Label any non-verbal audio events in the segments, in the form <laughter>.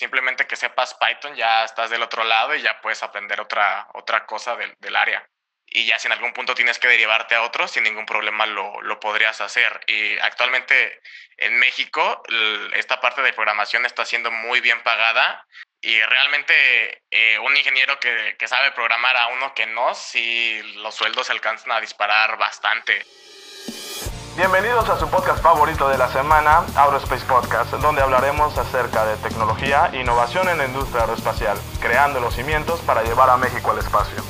Simplemente que sepas Python, ya estás del otro lado y ya puedes aprender otra, otra cosa del, del área y ya si en algún punto tienes que derivarte a otro, sin ningún problema lo, lo, podrías hacer. Y actualmente en México esta parte de programación está siendo muy bien pagada y realmente eh, un ingeniero que, que, sabe programar a uno que no, si los sueldos se alcanzan a disparar bastante. Bienvenidos a su podcast favorito de la semana, Aerospace Podcast, donde hablaremos acerca de tecnología e innovación en la industria aeroespacial, creando los cimientos para llevar a México al espacio.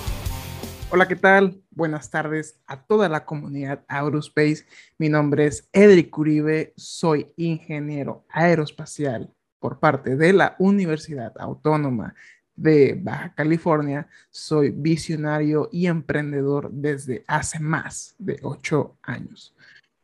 Hola, ¿qué tal? Buenas tardes a toda la comunidad Aerospace. Mi nombre es Edric Uribe, soy ingeniero aeroespacial por parte de la Universidad Autónoma de Baja California. Soy visionario y emprendedor desde hace más de ocho años.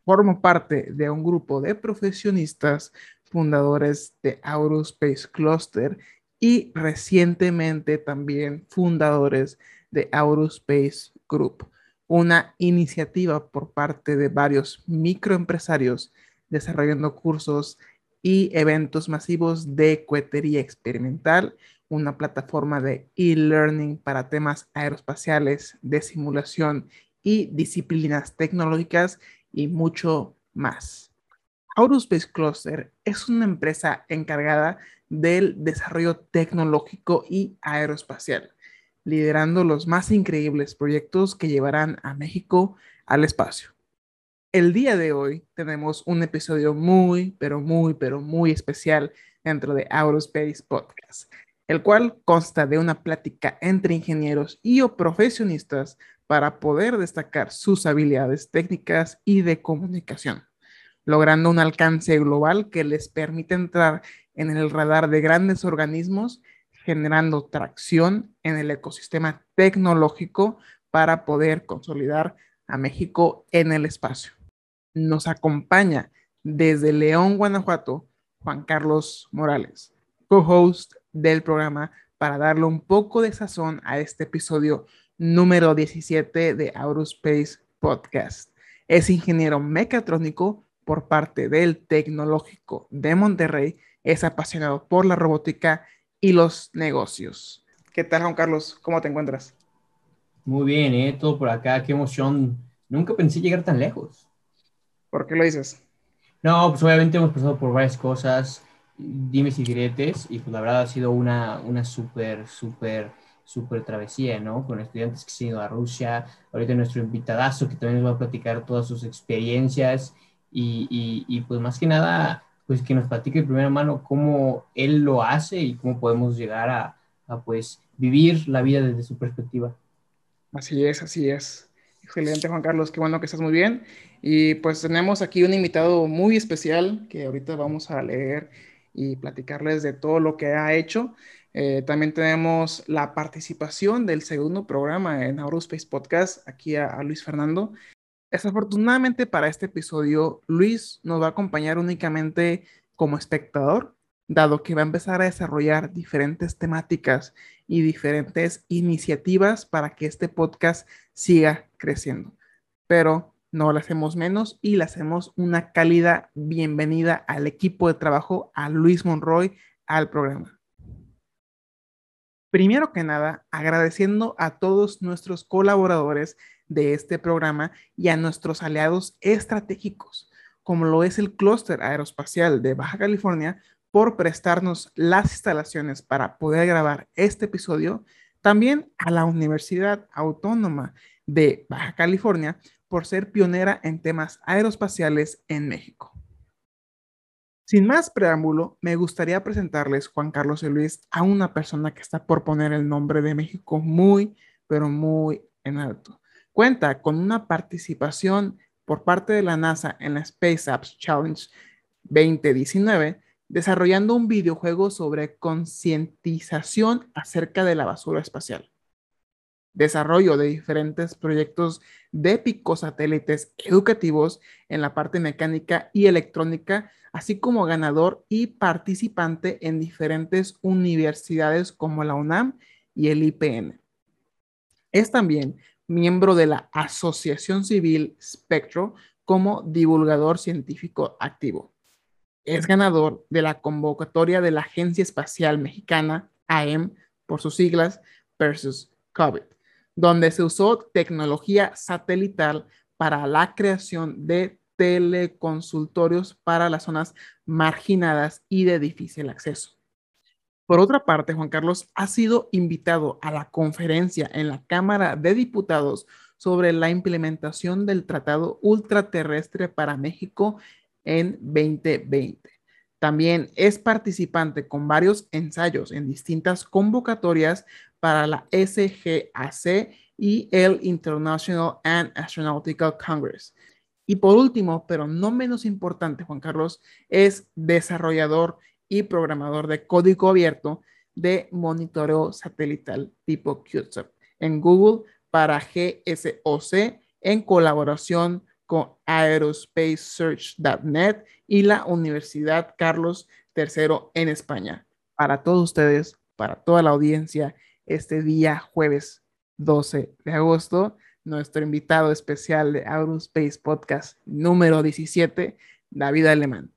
Formo parte de un grupo de profesionistas fundadores de Aerospace Cluster y recientemente también fundadores de Aerospace Group, una iniciativa por parte de varios microempresarios desarrollando cursos y eventos masivos de cohetería experimental, una plataforma de e-learning para temas aeroespaciales, de simulación y disciplinas tecnológicas y mucho más. Aerospace Cluster es una empresa encargada del desarrollo tecnológico y aeroespacial liderando los más increíbles proyectos que llevarán a México al espacio. El día de hoy tenemos un episodio muy, pero muy, pero muy especial dentro de Aerospace Podcast, el cual consta de una plática entre ingenieros y o profesionistas para poder destacar sus habilidades técnicas y de comunicación, logrando un alcance global que les permite entrar en el radar de grandes organismos generando tracción en el ecosistema tecnológico para poder consolidar a México en el espacio. Nos acompaña desde León, Guanajuato, Juan Carlos Morales, co-host del programa, para darle un poco de sazón a este episodio número 17 de Aerospace Podcast. Es ingeniero mecatrónico por parte del Tecnológico de Monterrey, es apasionado por la robótica y los negocios. ¿Qué tal, Juan Carlos? ¿Cómo te encuentras? Muy bien, ¿eh? Todo por acá, qué emoción. Nunca pensé llegar tan lejos. ¿Por qué lo dices? No, pues obviamente hemos pasado por varias cosas, dimes y diretes, y pues la verdad ha sido una, una súper, súper, súper travesía, ¿no? Con estudiantes que se han ido a Rusia, ahorita nuestro invitadazo que también nos va a platicar todas sus experiencias, y, y, y pues más que nada pues que nos platique de primera mano cómo él lo hace y cómo podemos llegar a, a pues vivir la vida desde su perspectiva. Así es, así es. Excelente, Juan Carlos, qué bueno que estás muy bien. Y pues tenemos aquí un invitado muy especial que ahorita vamos a leer y platicarles de todo lo que ha hecho. Eh, también tenemos la participación del segundo programa en Aurospace Podcast, aquí a, Luis Fernando. Desafortunadamente para este episodio, Luis nos va a acompañar únicamente como espectador, dado que va a empezar a desarrollar diferentes temáticas y diferentes iniciativas para que este podcast siga creciendo. Pero no le hacemos menos y le hacemos una cálida bienvenida al equipo de trabajo, a Luis Monroy, al programa. Primero que nada, agradeciendo a todos nuestros colaboradores de este programa y a nuestros aliados estratégicos, como lo es el Clúster Aeroespacial de Baja California, por prestarnos las instalaciones para poder grabar este episodio, también a la Universidad Autónoma de Baja California por ser pionera en temas aeroespaciales en México. Sin más preámbulo, me gustaría presentarles, Juan Carlos y Luis, a una persona que está por poner el nombre de México muy, pero muy en alto cuenta con una participación por parte de la NASA en la Space Apps Challenge 2019, desarrollando un videojuego sobre concientización acerca de la basura espacial. Desarrollo de diferentes proyectos de picosatélites educativos en la parte mecánica y electrónica, así como ganador y participante en diferentes universidades como la UNAM y el IPN. Es también miembro de la Asociación Civil Spectro como divulgador científico activo. es ganador de la convocatoria de la Agencia Espacial Mexicana, AEM, por sus siglas, versus COVID, donde se usó tecnología satelital para la creación de teleconsultorios para las zonas marginadas y de difícil acceso. Por otra parte, Juan Carlos ha sido invitado a la conferencia en la Cámara de Diputados sobre la implementación del Tratado Ultraterrestre para México en 2020. También es participante con varios ensayos en distintas convocatorias para la SGAC y el International and Astronautical Congress. Y por último, pero no menos importante, Juan Carlos, es desarrollador y programador de código abierto de monitoreo satelital tipo en Google para GSOC en colaboración con aerospacesearch.net y la Universidad Carlos III en España. Para todos ustedes, para toda la audiencia, este día jueves 12 de agosto, nuestro invitado especial de Aerospace Podcast número 17, David Alemán.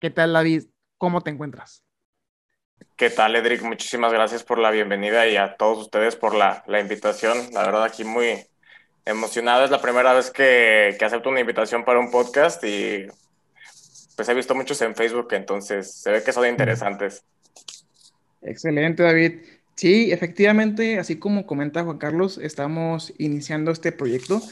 ¿Qué tal, David? ¿Cómo te encuentras? ¿Qué tal, Edric? Muchísimas gracias por la bienvenida y a todos ustedes por la, la invitación. La verdad, aquí muy emocionado. Es la primera vez que, que, acepto una invitación para un podcast y pues he visto muchos en Facebook, entonces se ve que son interesantes. Excelente, David. Sí, efectivamente, así como comenta Juan Carlos, estamos iniciando este proyecto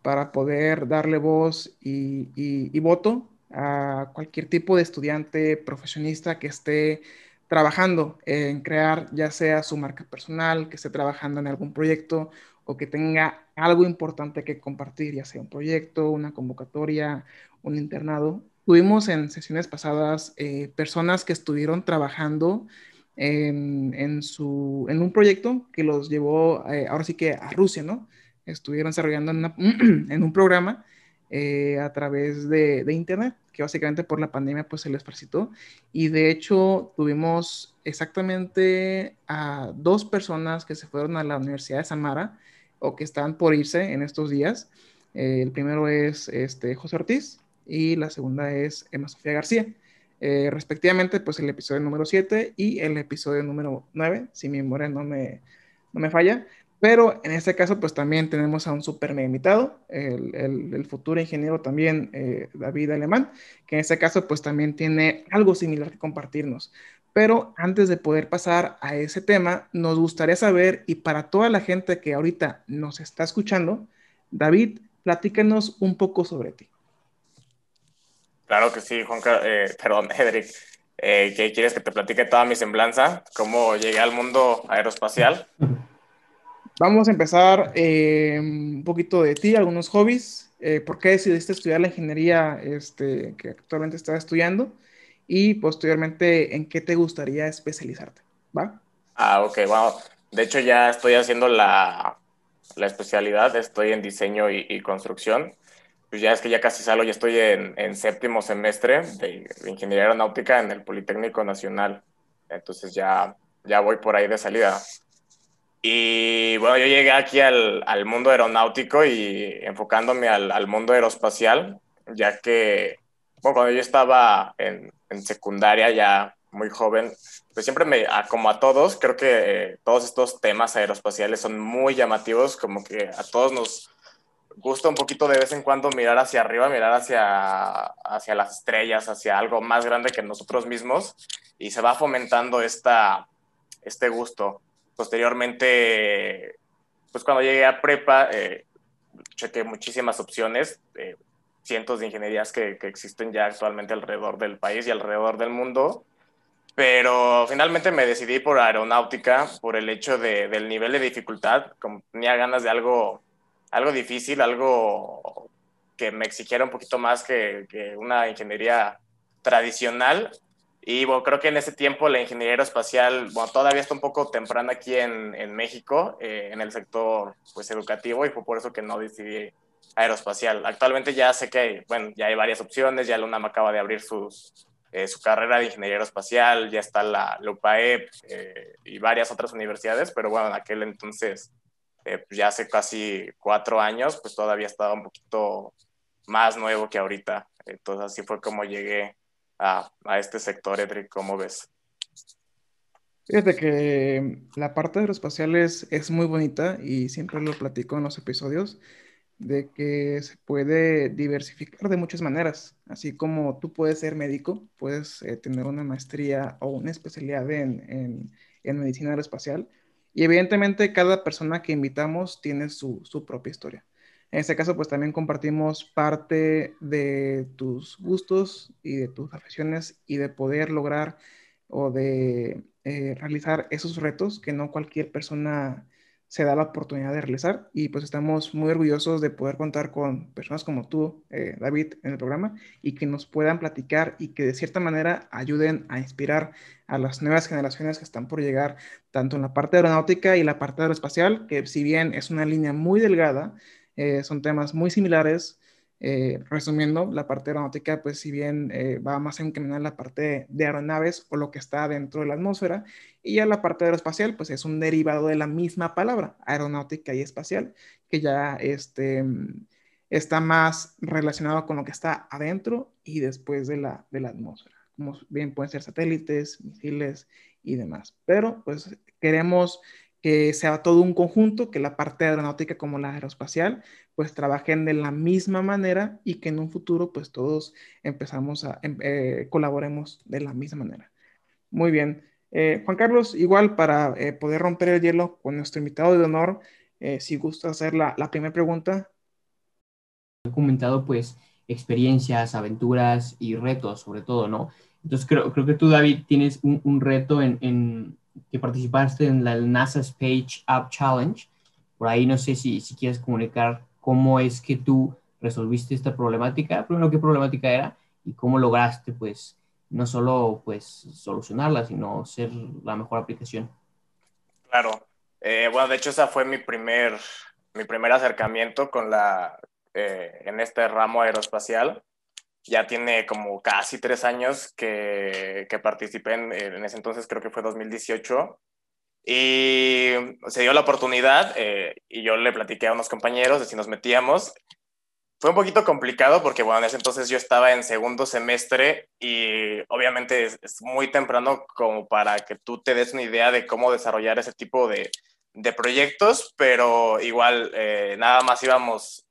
para poder darle voz y, voto a cualquier tipo de estudiante profesionista que esté trabajando en crear ya sea su marca personal, que esté trabajando en algún proyecto o que tenga algo importante que compartir, ya sea un proyecto, una convocatoria, un internado. Tuvimos en sesiones pasadas eh, personas que estuvieron trabajando en, en, su, en un proyecto que los llevó eh, ahora sí que a Rusia, ¿no? Estuvieron desarrollando en, una, <clears throat> en un programa eh, a través de, de, Internet, que básicamente por la pandemia pues se les presentó. Y de hecho tuvimos exactamente a dos personas que se fueron a la Universidad de Samara o que están por irse en estos días. Eh, el primero es este, José Ortiz y la segunda es Emma Sofía García. Eh, respectivamente, pues el episodio número 7 y el episodio número 9, si mi memoria no me, no me falla. Pero en este caso, pues también tenemos a un super invitado, el, el, futuro ingeniero también, eh, David Alemán, que en este caso, pues también tiene algo similar que compartirnos. Pero antes de poder pasar a ese tema, nos gustaría saber, y para toda la gente que ahorita nos está escuchando, David, platícanos un poco sobre ti. Claro que sí, Juan, eh, <laughs> perdón, Edric. Eh, ¿Quieres que te platique toda mi semblanza? ¿Cómo llegué al mundo aeroespacial? <laughs> Vamos a empezar eh, un poquito de ti, algunos hobbies. Eh, ¿Por qué decidiste estudiar la ingeniería este, que actualmente estás estudiando? Y posteriormente, ¿en qué te gustaría especializarte? ¿Va? Ah, ok, wow. De hecho, ya estoy haciendo la, la especialidad, estoy en diseño y, y, construcción. Pues ya es que ya casi salgo, ya estoy en, en séptimo semestre de, ingeniería aeronáutica en el Politécnico Nacional. Entonces ya, ya voy por ahí de salida. Y bueno, yo llegué aquí al, al mundo aeronáutico y enfocándome al, al, mundo aeroespacial, ya que, bueno, cuando yo estaba en, en, secundaria, ya muy joven, pues siempre me, como a todos, creo que eh, todos estos temas aeroespaciales son muy llamativos, como que a todos nos gusta un poquito de vez en cuando mirar hacia arriba, mirar hacia, hacia las estrellas, hacia algo más grande que nosotros mismos, y se va fomentando esta, este gusto. Posteriormente, pues cuando llegué a prepa, eh, chequé muchísimas opciones, eh, cientos de ingenierías que, que, existen ya actualmente alrededor del país y alrededor del mundo, pero finalmente me decidí por aeronáutica por el hecho de, del nivel de dificultad, como tenía ganas de algo, algo difícil, algo que me exigiera un poquito más que, una ingeniería tradicional, y bueno, creo que en ese tiempo la ingeniería aeroespacial, bueno, todavía está un poco temprana aquí en, México, eh, en el sector pues, educativo, y fue por eso que no decidí aeroespacial. Actualmente ya sé que bueno, ya hay varias opciones, ya la UNAM acaba de abrir sus, eh, su carrera de ingeniería aeroespacial, ya está la, la UPAEP eh, y varias otras universidades, pero bueno, en aquel entonces, eh, pues ya hace casi cuatro años, pues todavía estaba un poquito más nuevo que ahorita. Entonces así fue como llegué a, este sector, Edric, ¿cómo ves? Fíjate que la parte aeroespacial es, es muy bonita y siempre lo platico en los episodios de que se puede diversificar de muchas maneras, así como tú puedes ser médico, puedes eh, tener una maestría o una especialidad en, en, en, medicina aeroespacial y evidentemente cada persona que invitamos tiene su, su propia historia. En este caso, pues también compartimos parte de tus gustos y de tus aficiones y de poder lograr o de eh, realizar esos retos que no cualquier persona se da la oportunidad de realizar y pues estamos muy orgullosos de poder contar con personas como tú, eh, David, en el programa y que nos puedan platicar y que de cierta manera ayuden a inspirar a las nuevas generaciones que están por llegar, tanto en la parte aeronáutica y la parte aeroespacial, que si bien es una línea muy delgada, eh, son temas muy similares. Eh, resumiendo, la parte aeronáutica, pues si bien eh, va más encaminada en la parte de aeronaves o lo que está dentro de la atmósfera, y ya la parte aeroespacial, pues es un derivado de la misma palabra, aeronáutica y espacial, que ya este, está más relacionado con lo que está adentro y después de la, de la atmósfera. Como bien pueden ser satélites, misiles y demás. Pero pues queremos que sea todo un conjunto, que la parte aeronáutica como la aeroespacial, pues trabajen de la misma manera y que en un futuro pues todos empezamos a, em, eh, colaboremos de la misma manera. Muy bien. Eh, Juan Carlos, igual para eh, poder romper el hielo con nuestro invitado de honor, si gusta hacer la, la primera pregunta. He comentado pues experiencias, aventuras y retos sobre todo, ¿no? Entonces creo, creo que tú, David, tienes un, un reto en, que participaste en la NASA Space App Challenge. Por ahí no sé si, si quieres comunicar cómo es que tú resolviste esta problemática, primero qué problemática era y cómo lograste pues no solo pues solucionarla, sino ser la mejor aplicación. Claro, eh, bueno, de hecho esa fue mi primer, mi primer acercamiento con la, eh, en este ramo aeroespacial ya tiene como casi tres años que, que participé en, en, ese entonces, creo que fue 2018. Y se dio la oportunidad eh, y yo le platiqué a unos compañeros de si nos metíamos. Fue un poquito complicado porque, bueno, en ese entonces yo estaba en segundo semestre y obviamente es, es muy temprano como para que tú te des una idea de cómo desarrollar ese tipo de, de proyectos, pero igual eh, nada más íbamos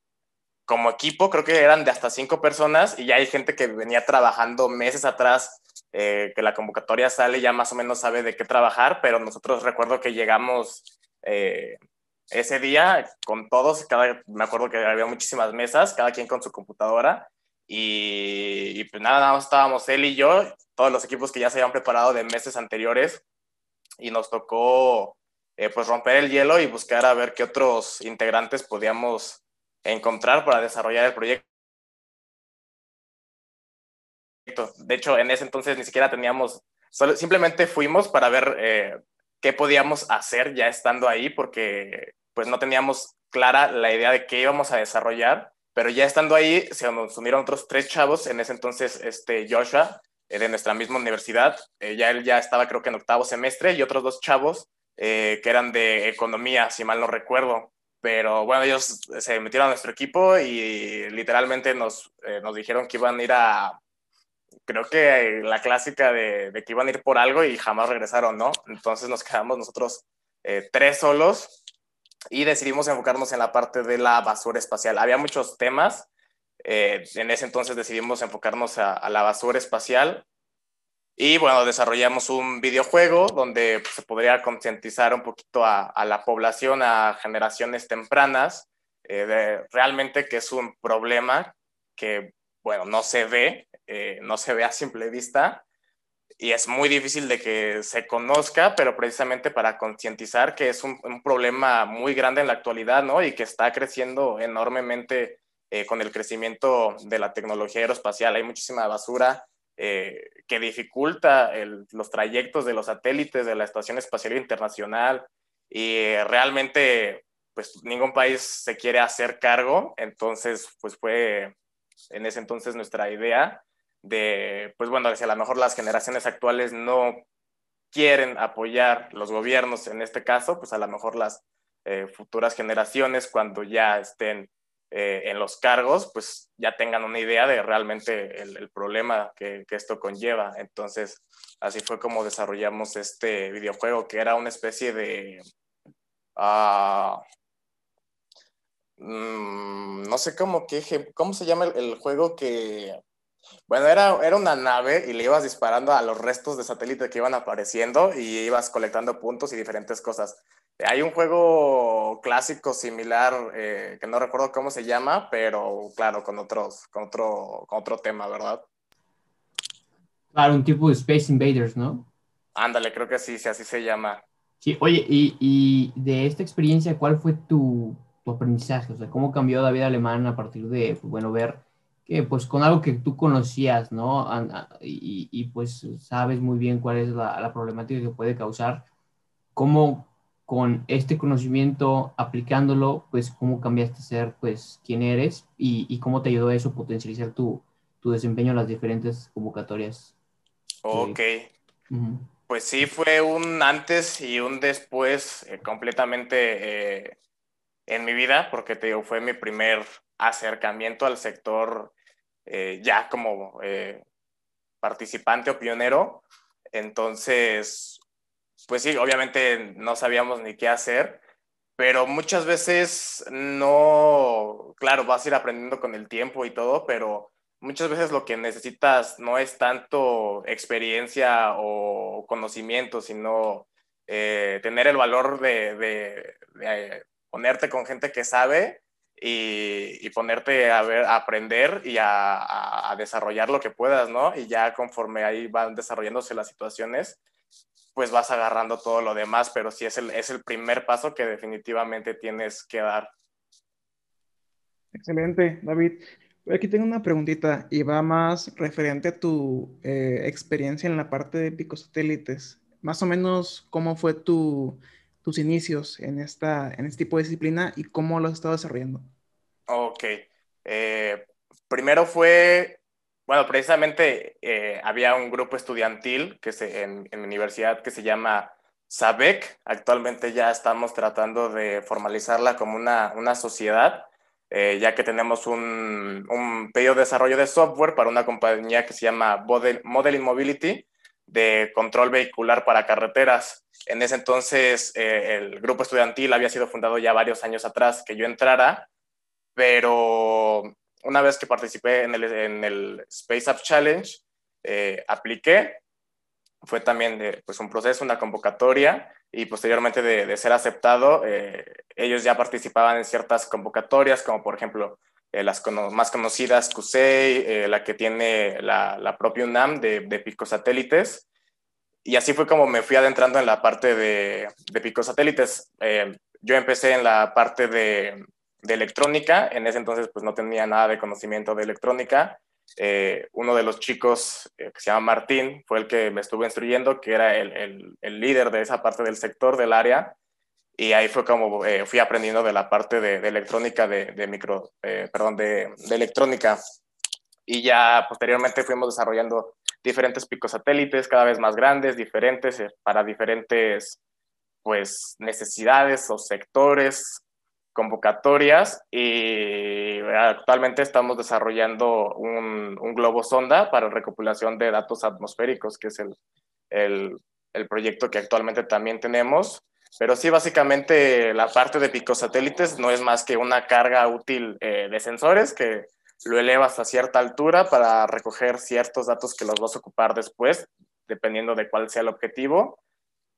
como equipo, creo que eran de hasta cinco personas y ya hay gente que venía trabajando meses atrás, eh, que la convocatoria sale, ya más o menos sabe de qué trabajar, pero nosotros recuerdo que llegamos eh, ese día con todos, cada, me acuerdo que había muchísimas mesas, cada quien con su computadora y, y pues nada, nada más estábamos él y yo, todos los equipos que ya se habían preparado de meses anteriores y nos tocó eh, pues romper el hielo y buscar a ver qué otros integrantes podíamos encontrar para desarrollar el proyecto. De hecho, en ese entonces ni siquiera teníamos, solo, simplemente fuimos para ver eh, qué podíamos hacer ya estando ahí, porque pues no teníamos clara la idea de qué íbamos a desarrollar, pero ya estando ahí se nos unieron otros tres chavos, en ese entonces este Joshua, eh, de nuestra misma universidad, eh, ya él ya estaba creo que en octavo semestre, y otros dos chavos que eran de economía, si mal no recuerdo pero bueno, ellos se metieron a nuestro equipo y literalmente nos, eh, nos dijeron que iban a ir a, creo que la clásica de, de, que iban a ir por algo y jamás regresaron, ¿no? Entonces nos quedamos nosotros eh, tres solos y decidimos enfocarnos en la parte de la basura espacial. Había muchos temas, eh, en ese entonces decidimos enfocarnos a, a la basura espacial y bueno, desarrollamos un videojuego donde pues, se podría concientizar un poquito a, a, la población, a generaciones tempranas, eh, de realmente que es un problema que, bueno, no se ve, eh, no se ve a simple vista y es muy difícil de que se conozca, pero precisamente para concientizar que es un, un, problema muy grande en la actualidad, ¿no? Y que está creciendo enormemente eh, con el crecimiento de la tecnología aeroespacial. Hay muchísima basura eh, que dificulta los trayectos de los satélites de la Estación Espacial Internacional y realmente pues ningún país se quiere hacer cargo, entonces pues fue en ese entonces nuestra idea de, pues bueno, si a lo mejor las generaciones actuales no quieren apoyar los gobiernos en este caso, pues a lo mejor las eh, futuras generaciones cuando ya estén eh, en los cargos, pues ya tengan una idea de realmente el, problema que, esto conlleva. Entonces, así fue como desarrollamos este videojuego, que era una especie de... Ah, mm, no sé cómo, cómo se llama el, juego que... Bueno, era, era una nave y le ibas disparando a los restos de satélite que iban apareciendo y ibas colectando puntos y diferentes cosas. Hay un juego clásico similar eh, que no recuerdo cómo se llama, pero claro, con, otros, con, otro, con otro tema, ¿verdad? Claro, un tipo de Space Invaders, ¿no? Ándale, creo que sí, sí así se llama. Sí, oye, y, y de esta experiencia, ¿cuál fue tu, tu, aprendizaje? O sea, ¿cómo cambió la vida alemana a partir de, pues, bueno, ver que, pues, con algo que tú conocías, ¿no? Y, y pues sabes muy bien cuál es la, la problemática que puede causar, ¿cómo, con este conocimiento, aplicándolo, pues cómo cambiaste a ser, pues, quién eres y, cómo te ayudó eso a potencializar tu, tu, desempeño en las diferentes convocatorias. Ok. Pues sí, fue un antes y un después eh, completamente eh, en mi vida, porque te digo, fue mi primer acercamiento al sector eh, ya como participante o pionero. Entonces, pues sí, obviamente no sabíamos ni qué hacer, pero muchas veces no, claro, vas a ir aprendiendo con el tiempo y todo, pero muchas veces lo que necesitas no es tanto experiencia o conocimiento, sino eh, tener el valor de, ponerte con gente que sabe y, ponerte a, ver, a aprender y a, a, desarrollar lo que puedas, ¿no? Y ya conforme ahí van desarrollándose las situaciones, pues vas agarrando todo lo demás, pero sí es el, es el primer paso que definitivamente tienes que dar. Excelente, David. Aquí tengo una preguntita y va más referente a tu eh, experiencia en la parte de picosatélites. Más o menos, ¿cómo fue tu, tus inicios en, esta, en este tipo de disciplina y cómo lo has estado desarrollando? Ok. Eh, primero fue bueno, precisamente eh, había un grupo estudiantil que se, en, en, universidad que se llama SABEC. Actualmente ya estamos tratando de formalizarla como una, una sociedad, eh, ya que tenemos un, un, pedido de desarrollo de software para una compañía que se llama Model, Modeling Mobility de control vehicular para carreteras. En ese entonces eh, el grupo estudiantil había sido fundado ya varios años atrás que yo entrara, pero una vez que participé en el, en el Space Up Challenge, eh, apliqué. Fue también pues un proceso, una convocatoria y posteriormente de, de ser aceptado, eh, ellos ya participaban en ciertas convocatorias, como por ejemplo eh, las más conocidas, CUSEI, la que tiene la, la propia UNAM de, de picosatélites. Y así fue como me fui adentrando en la parte de, de picosatélites. yo empecé en la parte de, de electrónica. En ese entonces pues no tenía nada de conocimiento de electrónica. Eh, uno de los chicos eh, que se llama Martín fue el que me estuvo instruyendo, que era el, el, líder de esa parte del sector, del área. Y ahí fue como eh, fui aprendiendo de la parte de, de electrónica, de, micro, perdón, de, de, electrónica. Y ya posteriormente fuimos desarrollando diferentes picos satélites cada vez más grandes, diferentes, para diferentes pues necesidades o sectores convocatorias y actualmente estamos desarrollando un, globo sonda para recopilación de datos atmosféricos, que es el, el, proyecto que actualmente también tenemos. Pero sí, básicamente la parte de picosatélites no es más que una carga útil eh, de sensores que lo elevas a cierta altura para recoger ciertos datos que los vas a ocupar después, dependiendo de cuál sea el objetivo.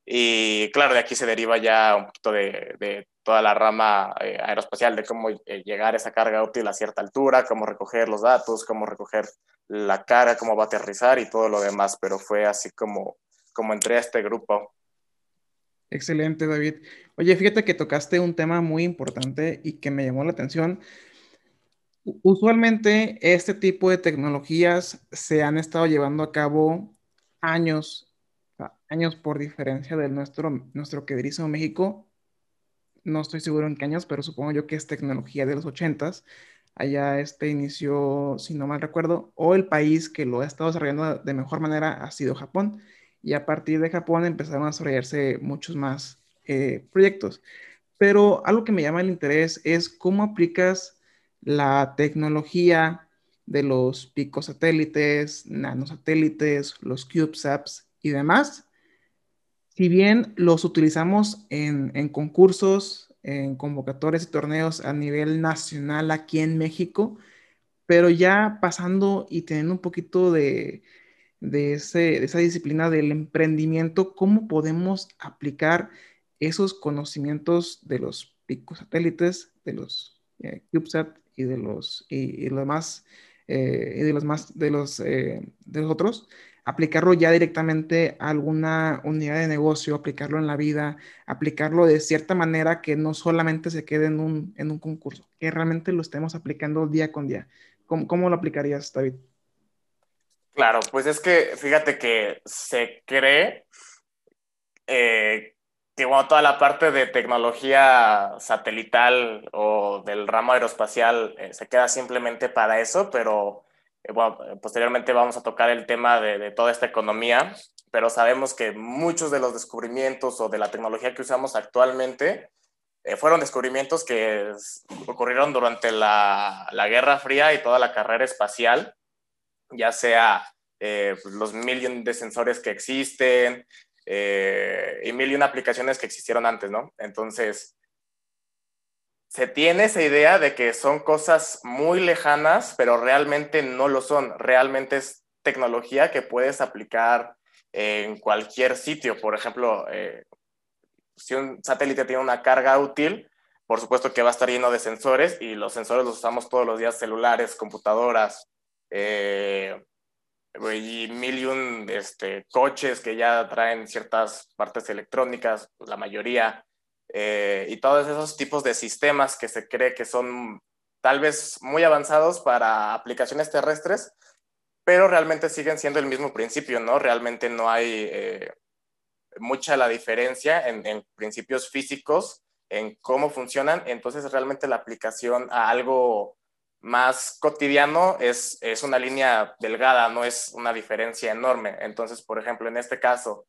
Y claro, de aquí se deriva ya un poquito de, de toda la rama eh, aeroespacial, de cómo eh, llegar a esa carga útil a cierta altura, cómo recoger los datos, cómo recoger la cara, cómo va a aterrizar y todo lo demás. Pero fue así como, como entré a este grupo. Excelente, David. Oye, fíjate que tocaste un tema muy importante y que me llamó la atención. Usualmente este tipo de tecnologías se han estado llevando a cabo años años por diferencia de nuestro, nuestro queridísimo México. No estoy seguro en qué años, pero supongo yo que es tecnología de los ochentas. Allá este inició, si no mal recuerdo, o el país que lo ha estado desarrollando de mejor manera ha sido Japón. Y a partir de Japón empezaron a desarrollarse muchos más eh, proyectos. Pero algo que me llama el interés es cómo aplicas la tecnología de los picosatélites, nanosatélites, los CubeSats y demás, si bien los utilizamos en, concursos, en convocatorias y torneos a nivel nacional aquí en México, pero ya pasando y teniendo un poquito de, esa disciplina del emprendimiento, ¿cómo podemos aplicar esos conocimientos de los picos satélites, de los eh, CubeSat y de los, y, los demás, eh, y de los más, de los, eh, de los otros, aplicarlo ya directamente a alguna unidad de negocio, aplicarlo en la vida, aplicarlo de cierta manera que no solamente se quede en un, en un concurso, que realmente lo estemos aplicando día con día. ¿Cómo, cómo lo aplicarías, David? Claro, pues es que fíjate que se cree eh, que toda la parte de tecnología satelital o del ramo aeroespacial eh, se queda simplemente para eso, pero bueno, posteriormente vamos a tocar el tema de, toda esta economía, pero sabemos que muchos de los descubrimientos o de la tecnología que usamos actualmente eh, fueron descubrimientos que ocurrieron durante la, la, Guerra Fría y toda la carrera espacial, ya sea eh, pues, los mil de sensores que existen eh, y mil y una aplicaciones que existieron antes, ¿no? Entonces, se tiene esa idea de que son cosas muy lejanas, pero realmente no lo son. Realmente es tecnología que puedes aplicar en cualquier sitio. Por ejemplo, eh, si un satélite tiene una carga útil, por supuesto que va a estar lleno de sensores y los sensores los usamos todos los días, celulares, computadoras, eh, y mil y un este, coches que ya traen ciertas partes electrónicas, la mayoría, eh, y todos esos tipos de sistemas que se cree que son tal vez muy avanzados para aplicaciones terrestres, pero realmente siguen siendo el mismo principio, ¿no? Realmente no hay eh, mucha la diferencia en, en, principios físicos, en cómo funcionan, entonces realmente la aplicación a algo más cotidiano es, es una línea delgada, no es una diferencia enorme. Entonces, por ejemplo, en este caso,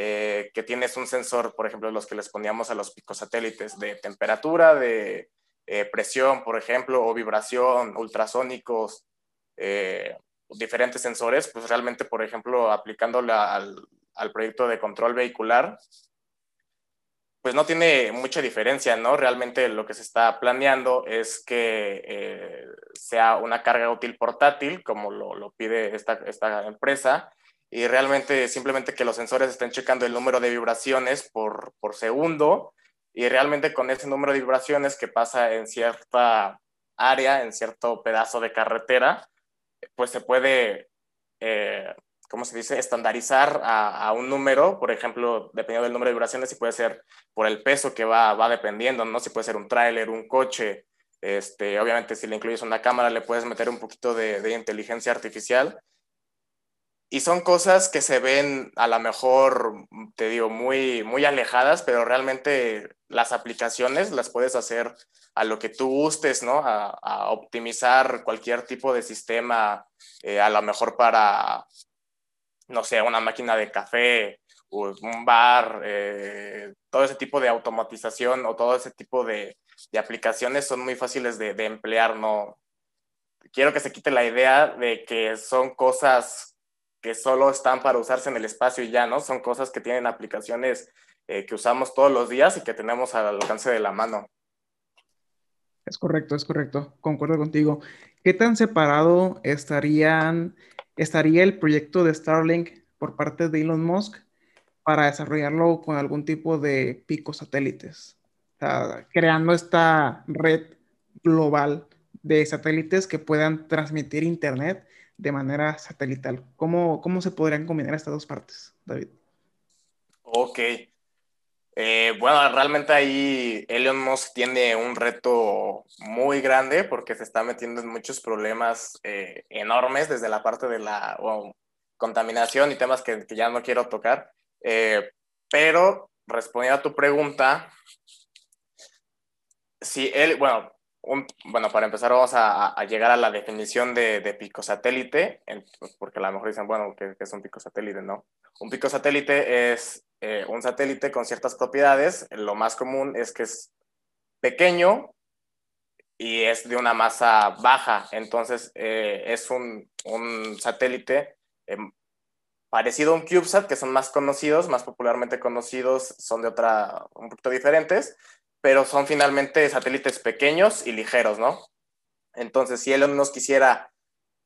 eh, que tienes un sensor, por ejemplo, los que les poníamos a los picosatélites de temperatura, de eh, presión, por ejemplo, o vibración, ultrasónicos, eh, diferentes sensores, pues realmente, por ejemplo, aplicándola al, al proyecto de control vehicular, pues no tiene mucha diferencia, ¿no? Realmente lo que se está planeando es que eh, sea una carga útil portátil, como lo, lo pide esta, esta, empresa, y realmente simplemente que los sensores estén checando el número de vibraciones por, por segundo, y realmente con ese número de vibraciones que pasa en cierta área, en cierto pedazo de carretera, pues se puede eh, ¿cómo se dice?, estandarizar a, un número, por ejemplo, dependiendo del número de vibraciones, si puede ser por el peso que va, va dependiendo, ¿no? Si puede ser un tráiler, un coche, este, obviamente si le incluyes una cámara le puedes meter un poquito de, de, inteligencia artificial. Y son cosas que se ven a lo mejor, te digo, muy, muy alejadas, pero realmente las aplicaciones las puedes hacer a lo que tú gustes, ¿no? A, optimizar cualquier tipo de sistema, eh, a lo mejor para no sé, una máquina de café, un bar, eh, todo ese tipo de automatización o todo ese tipo de, de aplicaciones son muy fáciles de, de, emplear, ¿no? Quiero que se quite la idea de que son cosas que solo están para usarse en el espacio y ya, ¿no? Son cosas que tienen aplicaciones eh, que usamos todos los días y que tenemos al alcance de la mano. Es correcto, es correcto. Concuerdo contigo. ¿Qué tan separado estarían estaría el proyecto de Starlink por parte de Elon Musk para desarrollarlo con algún tipo de pico satélites, creando esta red global de satélites que puedan transmitir Internet de manera satelital. ¿Cómo, cómo se podrían combinar estas dos partes, David? Ok. Eh, bueno, realmente ahí Elon Musk tiene un reto muy grande porque se está metiendo en muchos problemas eh, enormes desde la parte de la contaminación y temas que, que, ya no quiero tocar. Eh, pero respondiendo a tu pregunta, si él, bueno, un, bueno, para empezar vamos a, a, llegar a la definición de, de pico satélite, porque a lo mejor dicen, bueno, ¿qué, qué es un pico satélite? No. Un pico satélite es eh, un satélite con ciertas propiedades. Lo más común es que es pequeño, y es de una masa baja. Entonces, eh, es un, un satélite em, parecido a un CubeSat, que son más conocidos, más popularmente conocidos, son de otra, un poquito diferentes, pero son finalmente satélites pequeños y ligeros, ¿no? Entonces, si Elon nos quisiera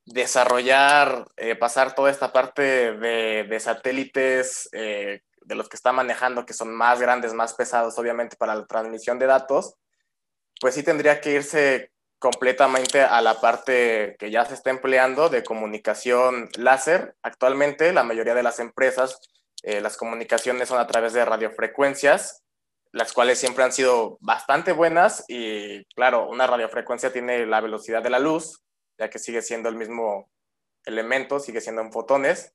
desarrollar, eh, pasar toda esta parte de, satélites eh, de los que está manejando, que son más grandes, más pesados, obviamente, para la transmisión de datos, pues sí tendría que irse completamente a la parte que ya se está empleando de comunicación láser. Actualmente la mayoría de las empresas, eh, las comunicaciones son a través de radiofrecuencias, las cuales siempre han sido bastante buenas y claro, una radiofrecuencia tiene la velocidad de la luz, ya que sigue siendo el mismo elemento, sigue siendo en fotones,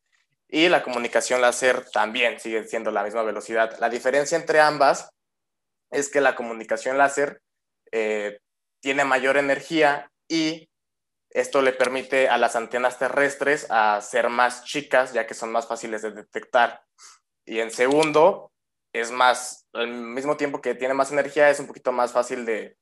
y la comunicación láser también sigue siendo la misma velocidad. La diferencia entre ambas es que la comunicación láser eh, tiene mayor energía y esto le permite a las antenas terrestres a ser más chicas, ya que son más fáciles de detectar. Y en segundo, es más, al mismo tiempo que tiene más energía, es un poquito más fácil de,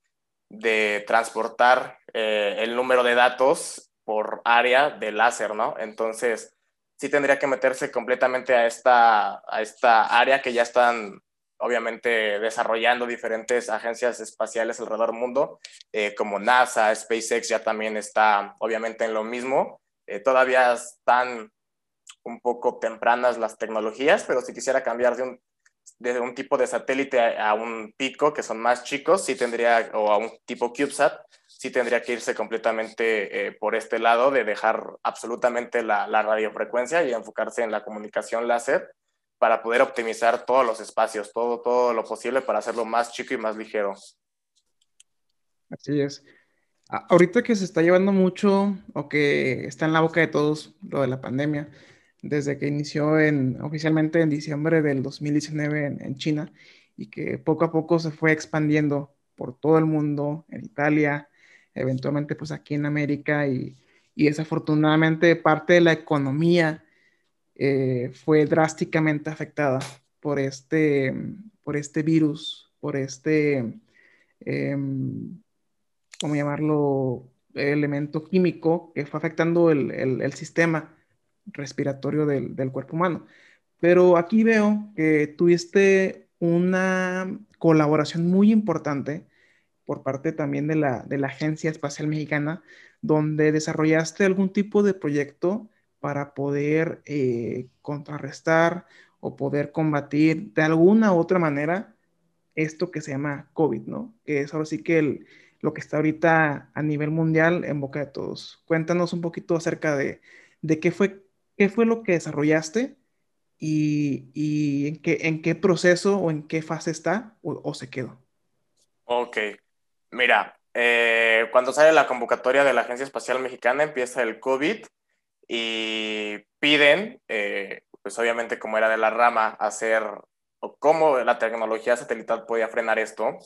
transportar eh, el número de datos por área de láser, ¿no? Entonces, sí tendría que meterse completamente a esta, a esta área que ya están obviamente desarrollando diferentes agencias espaciales alrededor del mundo, eh, como NASA, SpaceX ya también está obviamente en lo mismo. Eh, todavía están un poco tempranas las tecnologías, pero si quisiera cambiar de un, de un tipo de satélite a, un pico, que son más chicos, sí tendría, o a un tipo CubeSat, sí tendría que irse completamente eh, por este lado de dejar absolutamente la, la radiofrecuencia y enfocarse en la comunicación láser para poder optimizar todos los espacios, todo, todo lo posible para hacerlo más chico y más ligero. Así es. Ahorita que se está llevando mucho o que está en la boca de todos lo de la pandemia, desde que inició en, oficialmente en diciembre del 2019 en, China y que poco a poco se fue expandiendo por todo el mundo, en Italia, eventualmente pues aquí en América y, y desafortunadamente parte de la economía eh, fue drásticamente afectada por este, por este virus, por este, em, ¿cómo llamarlo? elemento químico que fue afectando el, el, sistema respiratorio del, del, cuerpo humano. Pero aquí veo que tuviste una colaboración muy importante por parte también de la, de la Agencia Espacial Mexicana, donde desarrollaste algún tipo de proyecto para poder eh, contrarrestar o poder combatir de alguna u otra manera esto que se llama COVID, ¿no? Que es ahora sí que lo que está ahorita a nivel mundial en boca de todos. Cuéntanos un poquito acerca de, qué, fue, qué fue lo que desarrollaste y, en, qué, en qué proceso o en qué fase está o, se quedó. Ok, mira, eh, cuando sale la convocatoria de la Agencia Espacial Mexicana empieza el COVID y piden, eh, pues obviamente como era de la rama, hacer o cómo la tecnología satelital podía frenar esto.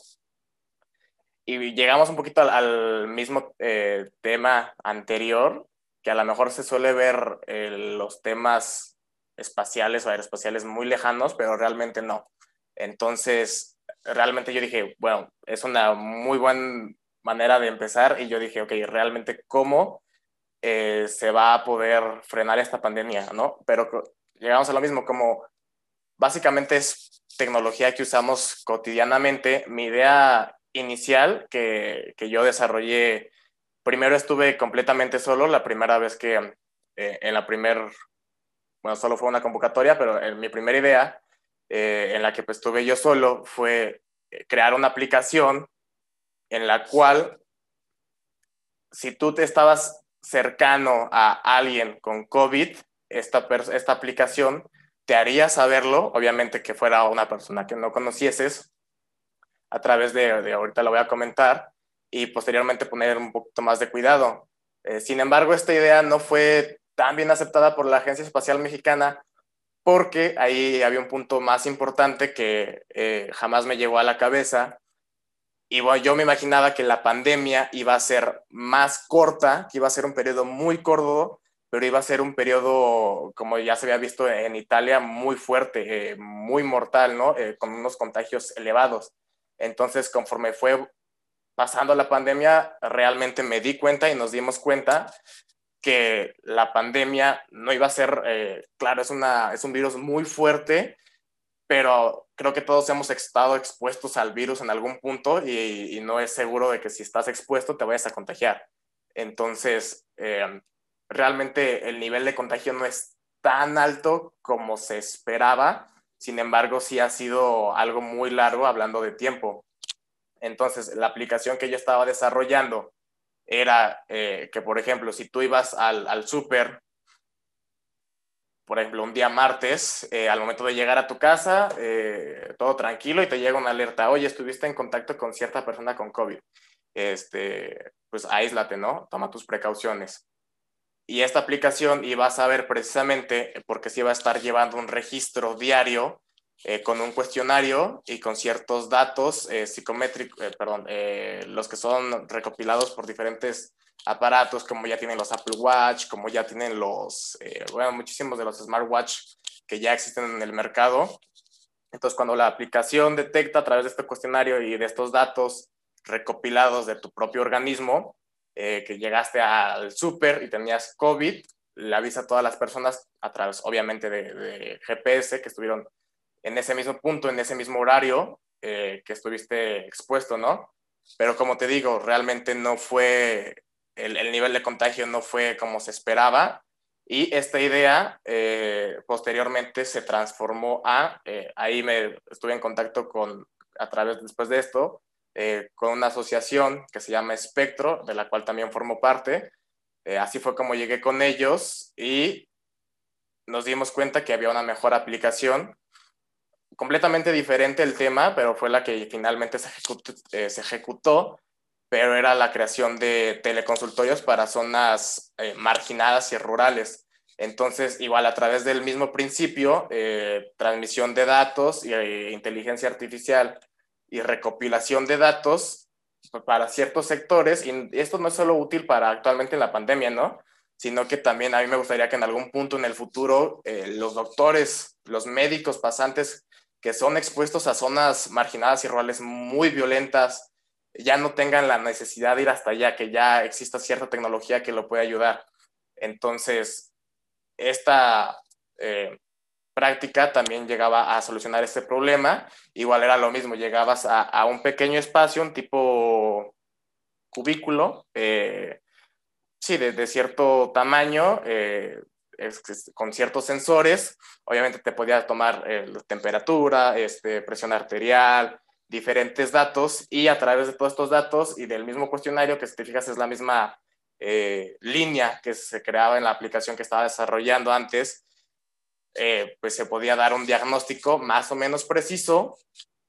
Y llegamos un poquito al, mismo eh, tema anterior, que a lo mejor se suele ver eh, los temas espaciales o aeroespaciales muy lejanos, pero realmente no. Entonces, realmente yo dije, bueno, es una muy buena manera de empezar y yo dije, ok, realmente cómo eh, se va a poder frenar esta pandemia, ¿no? Pero llegamos a lo mismo, como básicamente es tecnología que usamos cotidianamente. Mi idea inicial que, que yo desarrollé, primero estuve completamente solo, la primera vez que eh, en la primer, bueno, solo fue una convocatoria, pero en mi primera idea eh, en la que pues, estuve yo solo fue crear una aplicación en la cual si tú te estabas cercano a alguien con COVID, esta, esta aplicación te haría saberlo, obviamente que fuera una persona que no conocieses, a través de, de ahorita lo voy a comentar, y posteriormente poner un poquito más de cuidado. Eh, sin embargo, esta idea no fue tan bien aceptada por la Agencia Espacial Mexicana porque ahí había un punto más importante que eh, jamás me llegó a la cabeza y bueno, yo me imaginaba que la pandemia iba a ser más corta, que iba a ser un periodo muy corto, pero iba a ser un periodo, como ya se había visto en Italia, muy fuerte, eh, muy mortal, ¿no? Con unos contagios elevados. Entonces, conforme fue pasando la pandemia, realmente me di cuenta y nos dimos cuenta que la pandemia no iba a ser, eh, claro, es, una, es un virus muy fuerte, pero creo que todos hemos estado expuestos al virus en algún punto y, no es seguro de que si estás expuesto te vayas a contagiar. Entonces, eh, realmente el nivel de contagio no es tan alto como se esperaba, sin embargo, sí ha sido algo muy largo hablando de tiempo. Entonces, la aplicación que yo estaba desarrollando era eh, que, por ejemplo, si tú ibas al, al súper, por ejemplo, un día martes, eh, al momento de llegar a tu casa, eh, todo tranquilo y te llega una alerta, oye, estuviste en contacto con cierta persona con COVID, este, pues aíslate, ¿no? Toma tus precauciones. Y esta aplicación iba a saber precisamente, porque se iba a estar llevando un registro diario eh, con un cuestionario y con ciertos datos eh, psicométricos, eh, perdón, los que son recopilados por diferentes aparatos, como ya tienen los Apple Watch, como ya tienen los, bueno, muchísimos de los smartwatch que ya existen en el mercado. Entonces, cuando la aplicación detecta a través de este cuestionario y de estos datos recopilados de tu propio organismo, que llegaste al súper y tenías COVID, le avisa a todas las personas a través, obviamente, de, de GPS que estuvieron en ese mismo punto, en ese mismo horario eh, que estuviste expuesto, ¿no? Pero como te digo, realmente no fue, el, nivel de contagio no fue como se esperaba y esta idea eh, posteriormente se transformó a, eh, ahí me estuve en contacto con, a través después de esto, con una asociación que se llama Espectro, de la cual también formo parte. así fue como llegué con ellos y nos dimos cuenta que había una mejor aplicación completamente diferente el tema, pero fue la que finalmente se ejecutó, eh, se ejecutó pero era la creación de teleconsultorios para zonas eh, marginadas y rurales. Entonces, igual a través del mismo principio, eh, transmisión de datos e inteligencia artificial y recopilación de datos para ciertos sectores, y esto no es solo útil para actualmente en la pandemia, ¿no? Sino que también a mí me gustaría que en algún punto en el futuro los doctores, los médicos pasantes que son expuestos a zonas marginadas y rurales muy violentas, ya no tengan la necesidad de ir hasta allá, que ya exista cierta tecnología que lo pueda ayudar. Entonces, esta eh, práctica también llegaba a solucionar este problema. Igual era lo mismo, llegabas a, un pequeño espacio, un tipo cubículo, eh, sí, de, cierto tamaño, eh, con ciertos sensores, obviamente te podía tomar eh, temperatura, este, presión arterial, diferentes datos y a través de todos estos datos y del mismo cuestionario, que si te fijas es la misma eh, línea que se creaba en la aplicación que estaba desarrollando antes, eh, pues se podía dar un diagnóstico más o menos preciso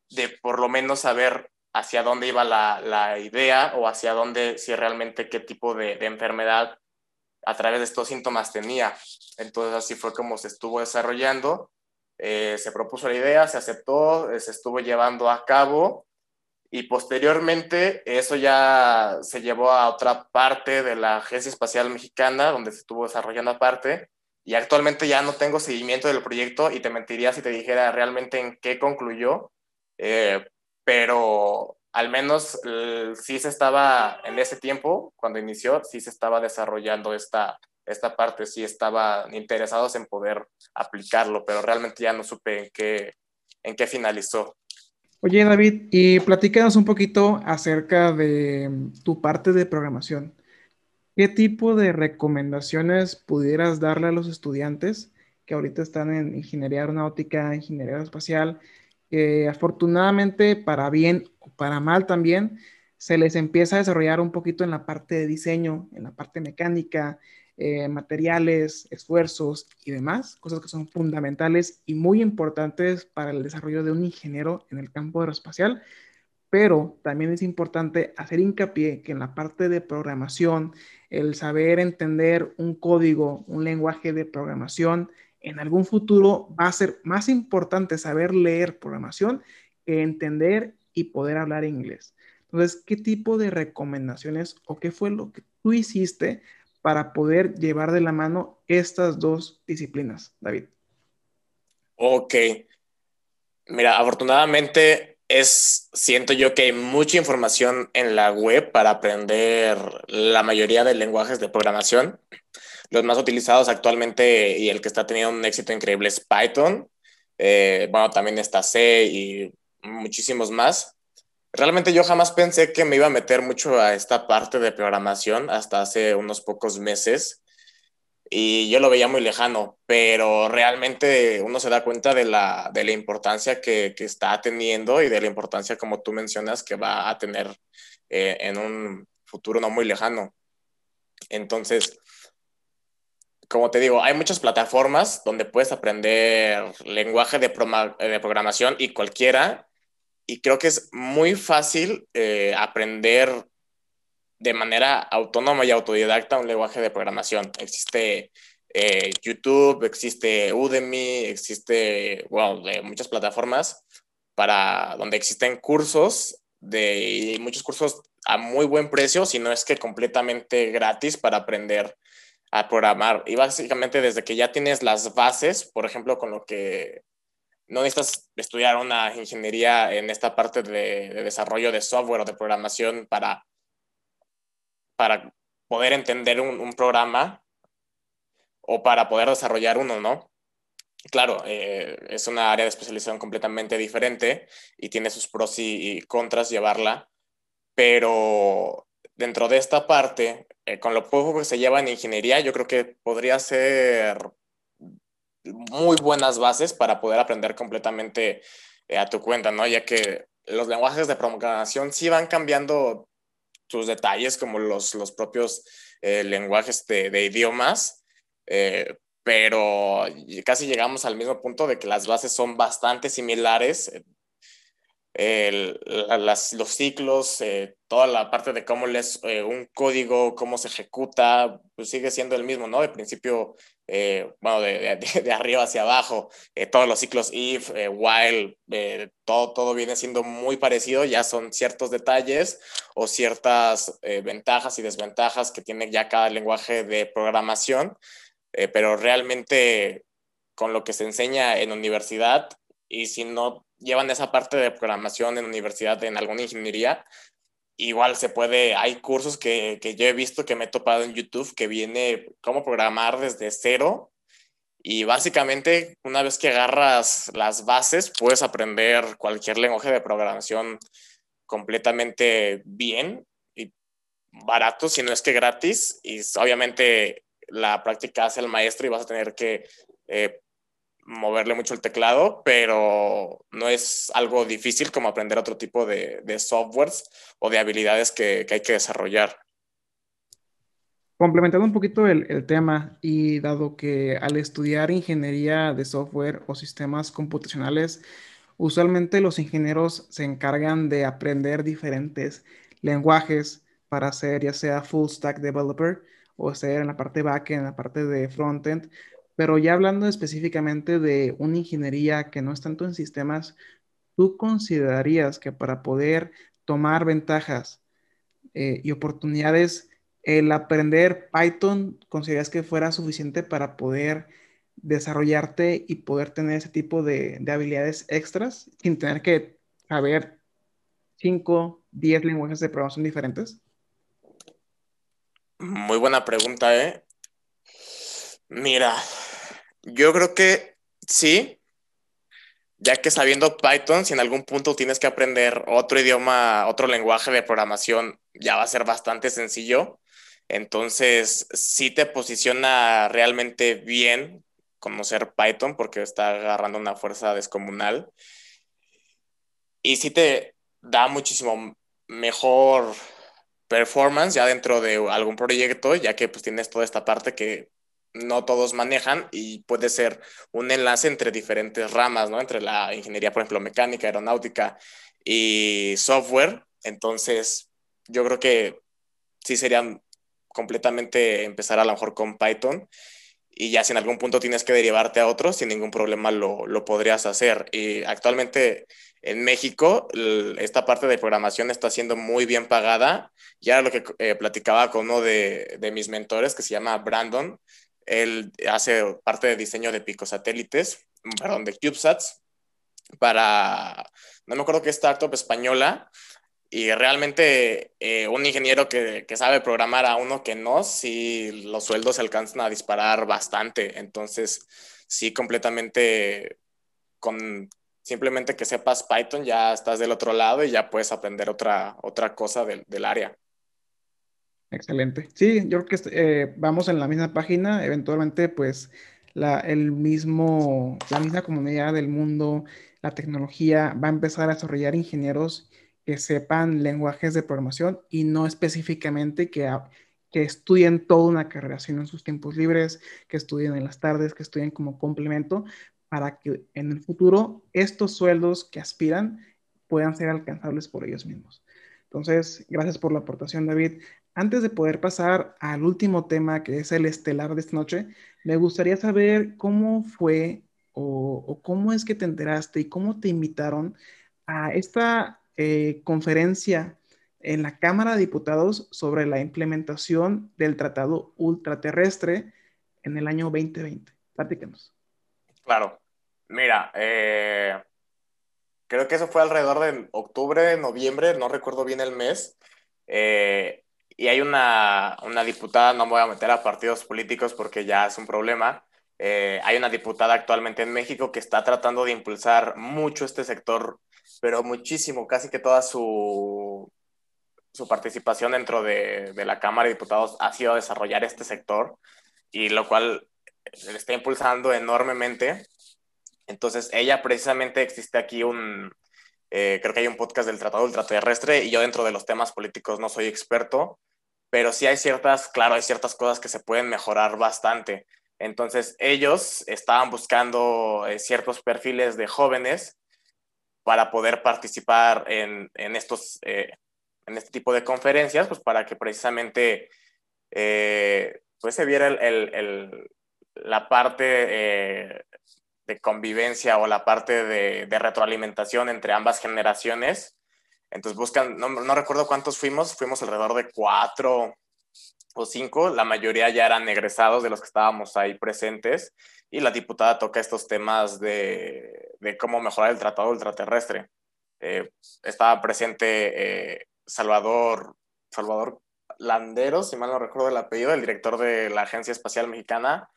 de por lo menos saber hacia dónde iba la, idea o hacia dónde, si realmente qué tipo de enfermedad a través de estos síntomas tenía. Entonces así fue como se estuvo desarrollando. Eh, se propuso la idea, se aceptó, eh, se estuvo llevando a cabo y posteriormente eso ya se llevó a otra parte de la Agencia Espacial Mexicana, donde se estuvo desarrollando aparte. Y actualmente ya no tengo seguimiento del proyecto y te mentiría si te dijera realmente en qué concluyó, eh, pero al menos sí se estaba, en ese tiempo, cuando inició, sí se estaba desarrollando esta, esta parte, sí estaban interesados en poder aplicarlo, pero realmente ya no supe en qué, en qué finalizó. Oye, David, y platícanos un poquito acerca de tu parte de programación. ¿Qué tipo de recomendaciones pudieras darle a los estudiantes que ahorita están en ingeniería aeronáutica, ingeniería espacial, afortunadamente para bien para mal también, se les empieza a desarrollar un poquito en la parte de diseño, en la parte mecánica, eh, materiales, esfuerzos y demás, cosas que son fundamentales y muy importantes para el desarrollo de un ingeniero en el campo aeroespacial, pero también es importante hacer hincapié que en la parte de programación, el saber entender un código, un lenguaje de programación, en algún futuro va a ser más importante saber leer programación que entender y poder hablar inglés. Entonces, ¿qué tipo de recomendaciones o qué fue lo que tú hiciste para poder llevar de la mano estas dos disciplinas, David? Ok. Mira, afortunadamente es, siento yo que hay mucha información en la web para aprender la mayoría de lenguajes de programación. Los más utilizados actualmente y el que está teniendo un éxito increíble es Python. Eh, bueno, también está C y muchísimos más. Realmente yo jamás pensé que me iba a meter mucho a esta parte de programación hasta hace unos pocos meses y yo lo veía muy lejano, pero realmente uno se da cuenta de la, de la importancia que, que, está teniendo y de la importancia, como tú mencionas, que va a tener eh, en un futuro no muy lejano. Entonces, como te digo, hay muchas plataformas donde puedes aprender lenguaje de, de programación y cualquiera, y creo que es muy fácil eh, aprender de manera autónoma y autodidacta un lenguaje de programación. Existe eh, YouTube, existe Udemy, existe, bueno, de muchas plataformas para donde existen cursos de muchos cursos a muy buen precio, si no es que completamente gratis para aprender a programar. Y básicamente desde que ya tienes las bases, por ejemplo, con lo que no necesitas estudiar una ingeniería en esta parte de, de desarrollo de software o de programación para para poder entender un, programa o para poder desarrollar uno, ¿no? Claro, eh, es una área de especialización completamente diferente y tiene sus pros y, contras llevarla, pero dentro de esta parte, eh, con lo poco que se lleva en ingeniería, yo creo que podría ser muy buenas bases para poder aprender completamente eh, a tu cuenta, ¿no? Ya que los lenguajes de programación sí van cambiando sus detalles como los, los propios eh, lenguajes de, de idiomas, eh, pero casi llegamos al mismo punto de que las bases son bastante similares. El, las, los ciclos, eh, toda la parte de cómo lees un código, cómo se ejecuta, pues sigue siendo el mismo, ¿no? De principio eh, bueno, de, de, arriba hacia abajo, eh, todos los ciclos if, eh, while, todo, todo viene siendo muy parecido, ya son ciertos detalles o ciertas ventajas y desventajas que tiene ya cada lenguaje de programación, pero realmente con lo que se enseña en universidad y si no llevan esa parte de programación en universidad en alguna ingeniería, igual se puede, hay cursos que, que, yo he visto que me he topado en YouTube que viene cómo programar desde cero. Y básicamente una vez que agarras las bases puedes aprender cualquier lenguaje de programación completamente bien y barato, si no es que gratis. Y obviamente la práctica hace el maestro y vas a tener que eh, moverle mucho el teclado, pero no es algo difícil como aprender otro tipo de, de softwares o de habilidades que, que, hay que desarrollar. Complementando un poquito el, el, tema y dado que al estudiar ingeniería de software o sistemas computacionales, usualmente los ingenieros se encargan de aprender diferentes lenguajes para ser ya sea full stack developer o ser en la parte backend, en la parte de frontend, pero ya hablando específicamente de una ingeniería que no es tanto en sistemas, ¿tú considerarías que para poder tomar ventajas eh, y oportunidades, el aprender Python, consideras que fuera suficiente para poder desarrollarte y poder tener ese tipo de, de habilidades extras sin tener que saber 5, 10 lenguajes de programación diferentes? Muy buena pregunta, ¿eh? Mira, yo creo que sí, ya que sabiendo Python, si en algún punto tienes que aprender otro idioma, otro lenguaje de programación, ya va a ser bastante sencillo. Entonces, sí te posiciona realmente bien conocer Python porque está agarrando una fuerza descomunal. Y sí te da muchísimo mejor performance ya dentro de algún proyecto, ya que pues tienes toda esta parte que no todos manejan y puede ser un enlace entre diferentes ramas, ¿no? Entre la ingeniería, por ejemplo, mecánica, aeronáutica y software. Entonces, yo creo que sí sería completamente empezar a lo mejor con Python y ya si en algún punto tienes que derivarte a otro, sin ningún problema lo, lo podrías hacer. Y actualmente en México esta parte de programación está siendo muy bien pagada. Ya lo que eh, platicaba con uno de, de, mis mentores que se llama Brandon, él hace parte de diseño de picosatélites, perdón, de CubeSats. para, no me acuerdo qué startup española, y realmente eh, un ingeniero que, que, sabe programar a uno que no, sí los sueldos alcanzan a disparar bastante. Entonces, sí, completamente con simplemente que sepas Python, ya estás del otro lado y ya puedes aprender otra, otra cosa del, del área. Excelente. Sí, yo creo que eh, vamos en la misma página. Eventualmente, pues, la, el mismo, la misma comunidad del mundo, la tecnología va a empezar a desarrollar ingenieros que sepan lenguajes de programación y no específicamente que, que estudien toda una carrera, sino en sus tiempos libres, que estudien en las tardes, que estudien como complemento, para que en el futuro estos sueldos que aspiran puedan ser alcanzables por ellos mismos. Entonces, gracias por la aportación, David. Antes de poder pasar al último tema, que es el estelar de esta noche, me gustaría saber cómo fue o, o cómo es que te enteraste y cómo te invitaron a esta eh, conferencia en la Cámara de Diputados sobre la implementación del Tratado Ultraterrestre en el año 2020. Platícanos. Claro. Mira, eh, creo que eso fue alrededor de octubre, noviembre, no recuerdo bien el mes. Eh, y hay una, una, diputada, no me voy a meter a partidos políticos porque ya es un problema. hay una diputada actualmente en México que está tratando de impulsar mucho este sector pero muchísimo, casi que toda su, su participación dentro de, de, la Cámara de Diputados ha sido desarrollar este sector, y lo cual le está impulsando enormemente. Entonces, ella precisamente existe aquí un, eh, creo que hay un podcast del Tratado Ultraterrestre, y yo dentro de los temas políticos no soy experto, pero sí hay ciertas, claro, hay ciertas cosas que se pueden mejorar bastante. Entonces, ellos estaban buscando eh, ciertos perfiles de jóvenes para poder participar en, en estos, eh, en este tipo de conferencias, pues para que precisamente eh, pues se viera el, el, la parte de convivencia o la parte de, retroalimentación entre ambas generaciones. Entonces buscan, no, no, recuerdo cuántos fuimos, fuimos alrededor de cuatro o cinco, la mayoría ya eran egresados de los que estábamos ahí presentes y la diputada toca estos temas de, de cómo mejorar el tratado ultraterrestre. Eh, estaba presente eh, Salvador, Salvador Landero, si mal no recuerdo el apellido, el director de la Agencia Espacial Mexicana.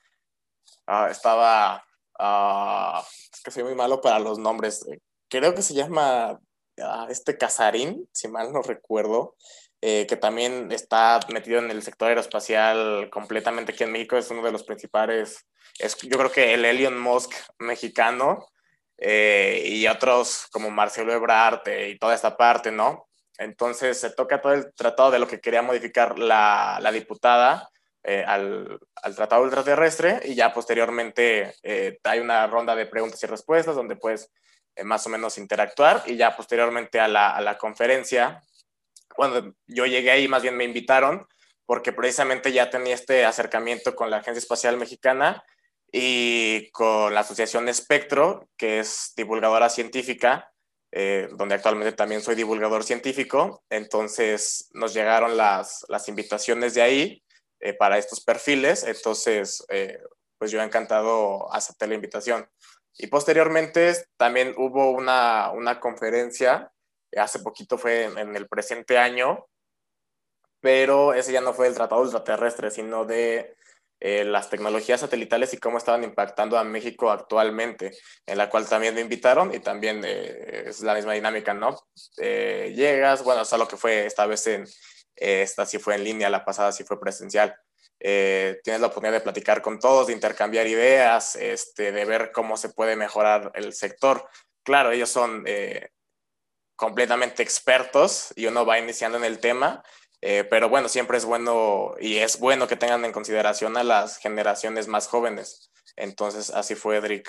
Uh, estaba, uh, es que soy muy malo para los nombres, creo que se llama uh, este Casarín, si mal no recuerdo. Eh, que también está metido en el sector aeroespacial completamente aquí en México, es uno de los principales, es, yo creo que el Elon Musk mexicano, eh, y otros como Marcelo Ebrard eh, y toda esta parte, ¿no? Entonces se toca todo el tratado de lo que quería modificar la, la diputada al, al, tratado ultraterrestre y ya posteriormente hay una ronda de preguntas y respuestas donde puedes más o menos interactuar y ya posteriormente a la, a la conferencia cuando yo llegué ahí, más bien me invitaron porque precisamente ya tenía este acercamiento con la Agencia Espacial Mexicana y con la Asociación Espectro, que es divulgadora científica, eh, donde actualmente también soy divulgador científico. Entonces nos llegaron las, las invitaciones de ahí eh, para estos perfiles. Entonces, eh, pues yo he encantado aceptar la invitación. Y posteriormente también hubo una, una conferencia hace poquito fue en, el presente año, pero ese ya no fue el Tratado Ultraterrestre, sino de eh, las tecnologías satelitales y cómo estaban impactando a México actualmente, en la cual también me invitaron y también eh, es la misma dinámica, ¿no? Eh, llegas, bueno, solo que fue esta vez en, esta sí fue en línea, la pasada sí fue presencial. Tienes la oportunidad de platicar con todos, de intercambiar ideas, este, de ver cómo se puede mejorar el sector. Claro, ellos son completamente expertos y uno va iniciando en el tema, eh, pero bueno, siempre es bueno y es bueno que tengan en consideración a las generaciones más jóvenes. Entonces, así fue Edric.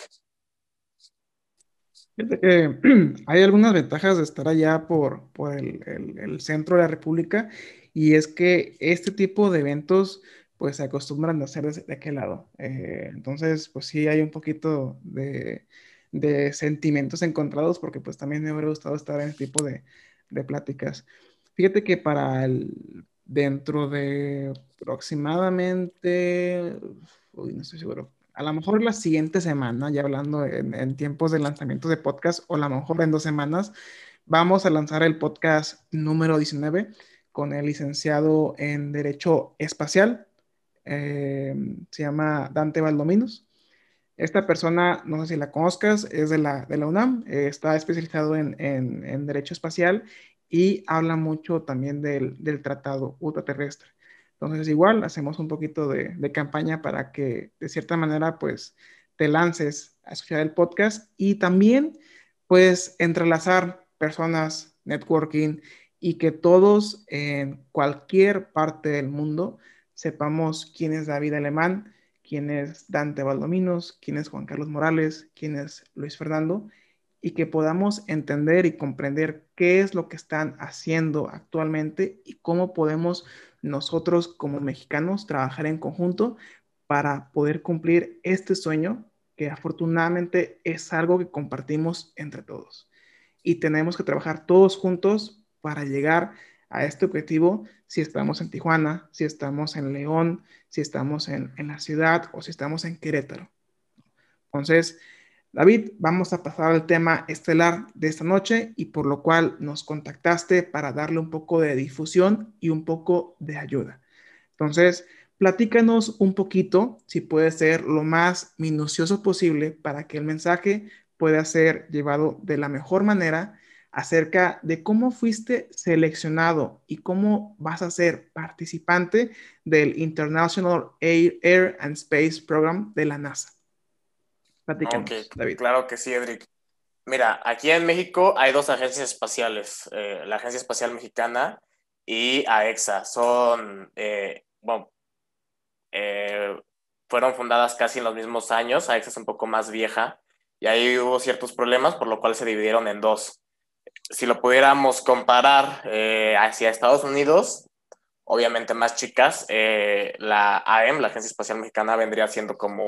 Eh, <clears throat> hay algunas ventajas de estar allá por, el, centro de la República y es que este tipo de eventos pues se acostumbran a hacer de, aquel lado. Eh, entonces, pues sí hay un poquito de, de sentimientos encontrados porque pues también me hubiera gustado estar en este tipo de, de pláticas. Fíjate que para el, dentro de aproximadamente, uy, no estoy seguro, a lo mejor la siguiente semana, ya hablando en, tiempos de lanzamiento de podcast, o a lo mejor en dos semanas, vamos a lanzar el podcast número 19 con el licenciado en Derecho Espacial. Eh, se llama Dante Valdominos. Esta persona, no sé si la conozcas, es de la, de la UNAM, eh, está especializado en, en, Derecho Espacial y habla mucho también del, del Tratado Ultraterrestre. Entonces, igual hacemos un poquito de, campaña para que de cierta manera, pues, te lances a escuchar el podcast y también, pues, entrelazar personas, networking y que todos en cualquier parte del mundo sepamos quién es David Alemán, quién es Dante Valdominos, quién es Juan Carlos Morales, quién es Luis Fernando y que podamos entender y comprender qué es lo que están haciendo actualmente y cómo podemos nosotros como mexicanos trabajar en conjunto para poder cumplir este sueño que afortunadamente es algo que compartimos entre todos. Y tenemos que trabajar todos juntos para llegar a este objetivo si estamos en Tijuana, si estamos en León, si estamos en, en la ciudad o si estamos en Querétaro. Entonces, David, vamos a pasar al tema estelar de esta noche y por lo cual nos contactaste para darle un poco de difusión y un poco de ayuda. Entonces, platícanos un poquito, si puede ser lo más minucioso posible para que el mensaje pueda ser llevado de la mejor manera acerca de cómo fuiste seleccionado y cómo vas a ser participante del International Air and Space Program de la NASA. Claro que sí, Edric. Mira, aquí en México hay dos agencias espaciales, eh, la Agencia Espacial Mexicana y AEXA. Son, eh, bueno, eh, fueron fundadas casi en los mismos años. AEXA es un poco más vieja y ahí hubo ciertos problemas, por lo cual se dividieron en dos. Si lo pudiéramos comparar hacia Estados Unidos, obviamente más chicas, la AEM, la Agencia Espacial Mexicana, vendría siendo como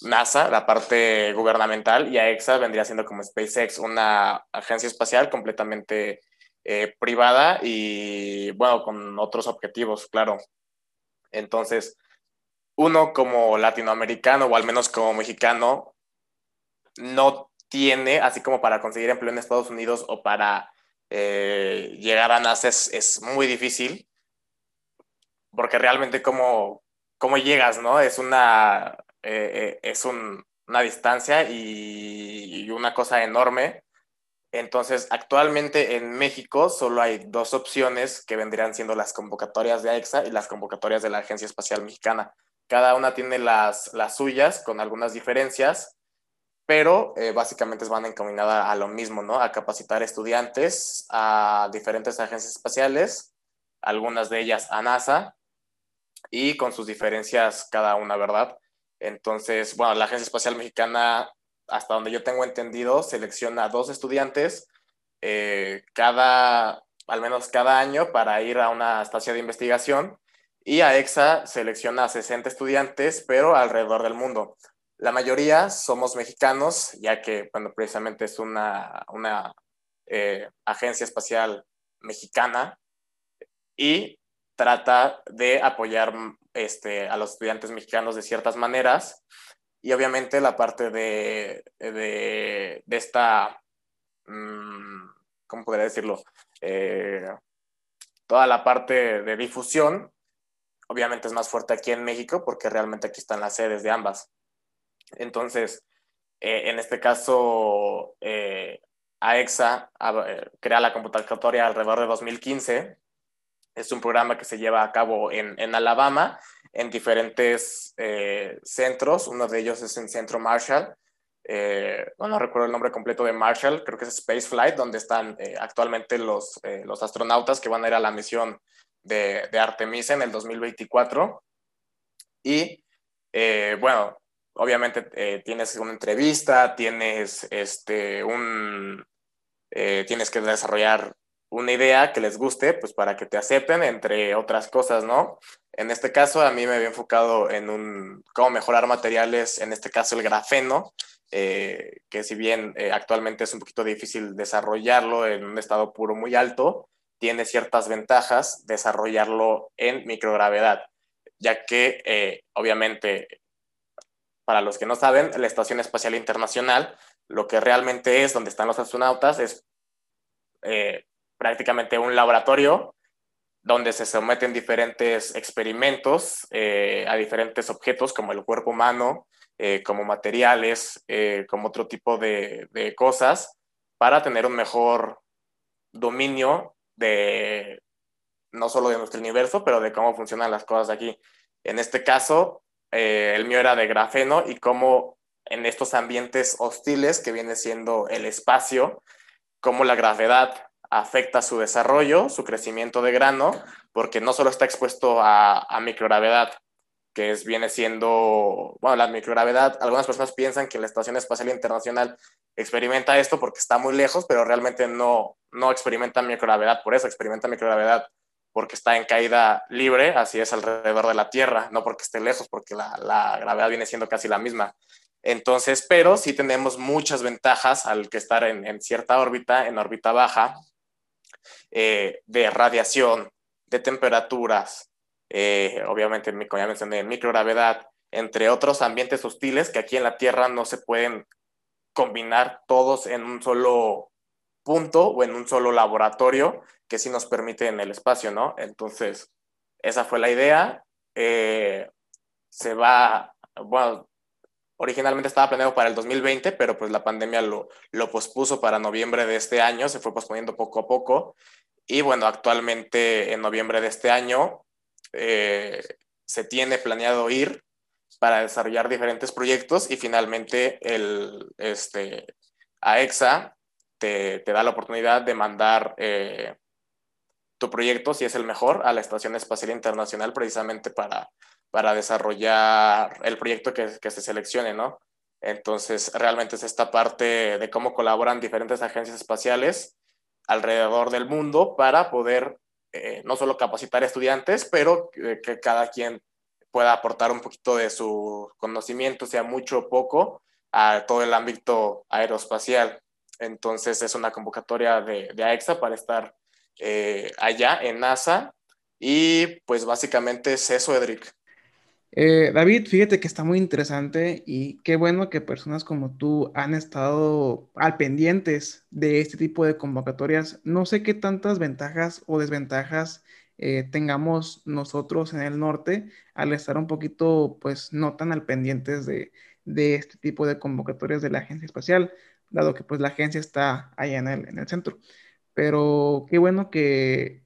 NASA, la parte gubernamental, y AEXA vendría siendo como SpaceX, una agencia espacial completamente eh, privada y, bueno, con otros objetivos, claro. Entonces, uno como latinoamericano o al menos como mexicano no tiene, así como para conseguir empleo en Estados Unidos o para eh, llegar a NASA es, muy difícil, porque realmente como, cómo llegas, ¿no? Es una eh, eh, es una distancia y, una cosa enorme. Entonces, actualmente en México solo hay dos opciones que vendrían siendo las convocatorias de AEXA y las convocatorias de la Agencia Espacial Mexicana. Cada una tiene las, las suyas con algunas diferencias, pero eh, básicamente van encaminadas a lo mismo, ¿no? A capacitar estudiantes a diferentes agencias espaciales, algunas de ellas a NASA, y con sus diferencias cada una, ¿verdad? Entonces, bueno, la Agencia Espacial Mexicana, hasta donde yo tengo entendido, selecciona dos estudiantes eh, cada, al menos cada año para ir a una estación de investigación y a EXA selecciona a 60 estudiantes, pero alrededor del mundo. La mayoría somos mexicanos, ya que, bueno, precisamente es una, una eh, agencia espacial mexicana y trata de apoyar este, a los estudiantes mexicanos de ciertas maneras. Y obviamente la parte de, de, esta, mm, ¿cómo podría decirlo? Eh, toda la parte de difusión, obviamente es más fuerte aquí en México porque realmente aquí están las sedes de ambas. Entonces, eh, en este caso, eh, AEXA crea la computatoria alrededor de 2015 es un programa que se lleva a cabo en, Alabama, en diferentes eh, centros. Uno de ellos es en Centro Marshall. Eh, no, recuerdo el nombre completo de Marshall, creo que es Space Flight, donde están eh, actualmente los, los astronautas que van a ir a la misión de, de Artemisa en el 2024. Y bueno, obviamente tienes una entrevista, tienes, este, un, tienes que desarrollar una idea que les guste, pues para que te acepten, entre otras cosas, ¿no? En este caso, a mí me había enfocado en un, cómo mejorar materiales, en este caso el grafeno, eh, que si bien eh, actualmente es un poquito difícil desarrollarlo en un estado puro muy alto, tiene ciertas ventajas desarrollarlo en microgravedad, ya que eh, obviamente para los que no saben, la Estación Espacial Internacional, lo que realmente es donde están los astronautas, es eh, prácticamente un laboratorio donde se someten diferentes experimentos eh, a diferentes objetos como el cuerpo humano, eh, como materiales, como otro tipo de, de, cosas, para tener un mejor dominio de no solo de nuestro universo, pero de cómo funcionan las cosas aquí. En este caso, eh, el mío era de grafeno y cómo en estos ambientes hostiles que viene siendo el espacio, cómo la gravedad afecta su desarrollo, su crecimiento de grano, porque no solo está expuesto a, microgravedad, que es, viene siendo, bueno, la microgravedad, algunas personas piensan que la Estación Espacial Internacional experimenta esto porque está muy lejos, pero realmente no, no experimenta microgravedad, por eso experimenta microgravedad porque está en caída libre, así es alrededor de la Tierra, no porque esté lejos, porque la, gravedad viene siendo casi la misma. Entonces, pero sí tenemos muchas ventajas al que estar en, cierta órbita, en órbita baja, eh, de radiación, de temperaturas, eh, obviamente, como ya mencioné, microgravedad, entre otros ambientes hostiles que aquí en la Tierra no se pueden combinar todos en un solo punto o en un solo laboratorio, que sí nos permite en el espacio, ¿no? Entonces, esa fue la idea. Eh, se va, bueno, originalmente estaba planeado para el 2020, pero pues la pandemia lo, lo pospuso para noviembre de este año, se fue posponiendo poco a poco. Y bueno, actualmente en noviembre de este año eh, se tiene planeado ir para desarrollar diferentes proyectos y finalmente el, este, AEXA te, da la oportunidad de mandar eh, tu proyecto, si es el mejor, a la Estación Espacial Internacional precisamente para, para desarrollar el proyecto que, se seleccione, ¿no? Entonces, realmente es esta parte de cómo colaboran diferentes agencias espaciales alrededor del mundo para poder eh, no solo capacitar estudiantes, pero que, que cada quien pueda aportar un poquito de su conocimiento, sea mucho o poco, a todo el ámbito aeroespacial. Entonces es una convocatoria de, de AEXA para estar eh, allá en NASA. Y pues básicamente es eso, Edric. Eh, David, fíjate que está muy interesante y qué bueno que personas como tú han estado al pendientes de este tipo de convocatorias. No sé qué tantas ventajas o desventajas eh, tengamos nosotros en el norte al estar un poquito, pues, no tan al pendientes de, de este tipo de convocatorias de la agencia espacial, dado que pues la agencia está allá en el, en el centro. Pero qué bueno que,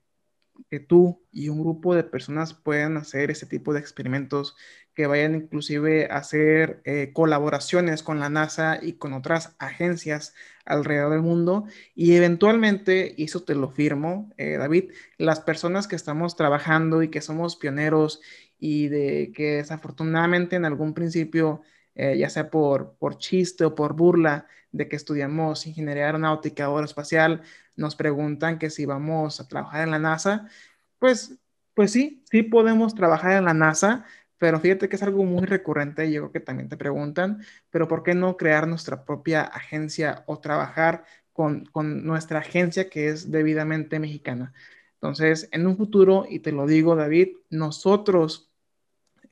que tú y un grupo de personas puedan hacer ese tipo de experimentos, que vayan inclusive a hacer eh, colaboraciones con la NASA y con otras agencias alrededor del mundo. Y eventualmente, y eso te lo firmo, eh, David, las personas que estamos trabajando y que somos pioneros y de que desafortunadamente en algún principio, eh, ya sea por, por chiste o por burla, de que estudiamos ingeniería aeronáutica o aeroespacial, nos preguntan que si vamos a trabajar en la NASA, pues, pues sí, sí podemos trabajar en la NASA, pero fíjate que es algo muy recurrente, yo que también te preguntan, pero ¿por qué no crear nuestra propia agencia o trabajar con, con nuestra agencia que es debidamente mexicana? Entonces, en un futuro, y te lo digo, David, nosotros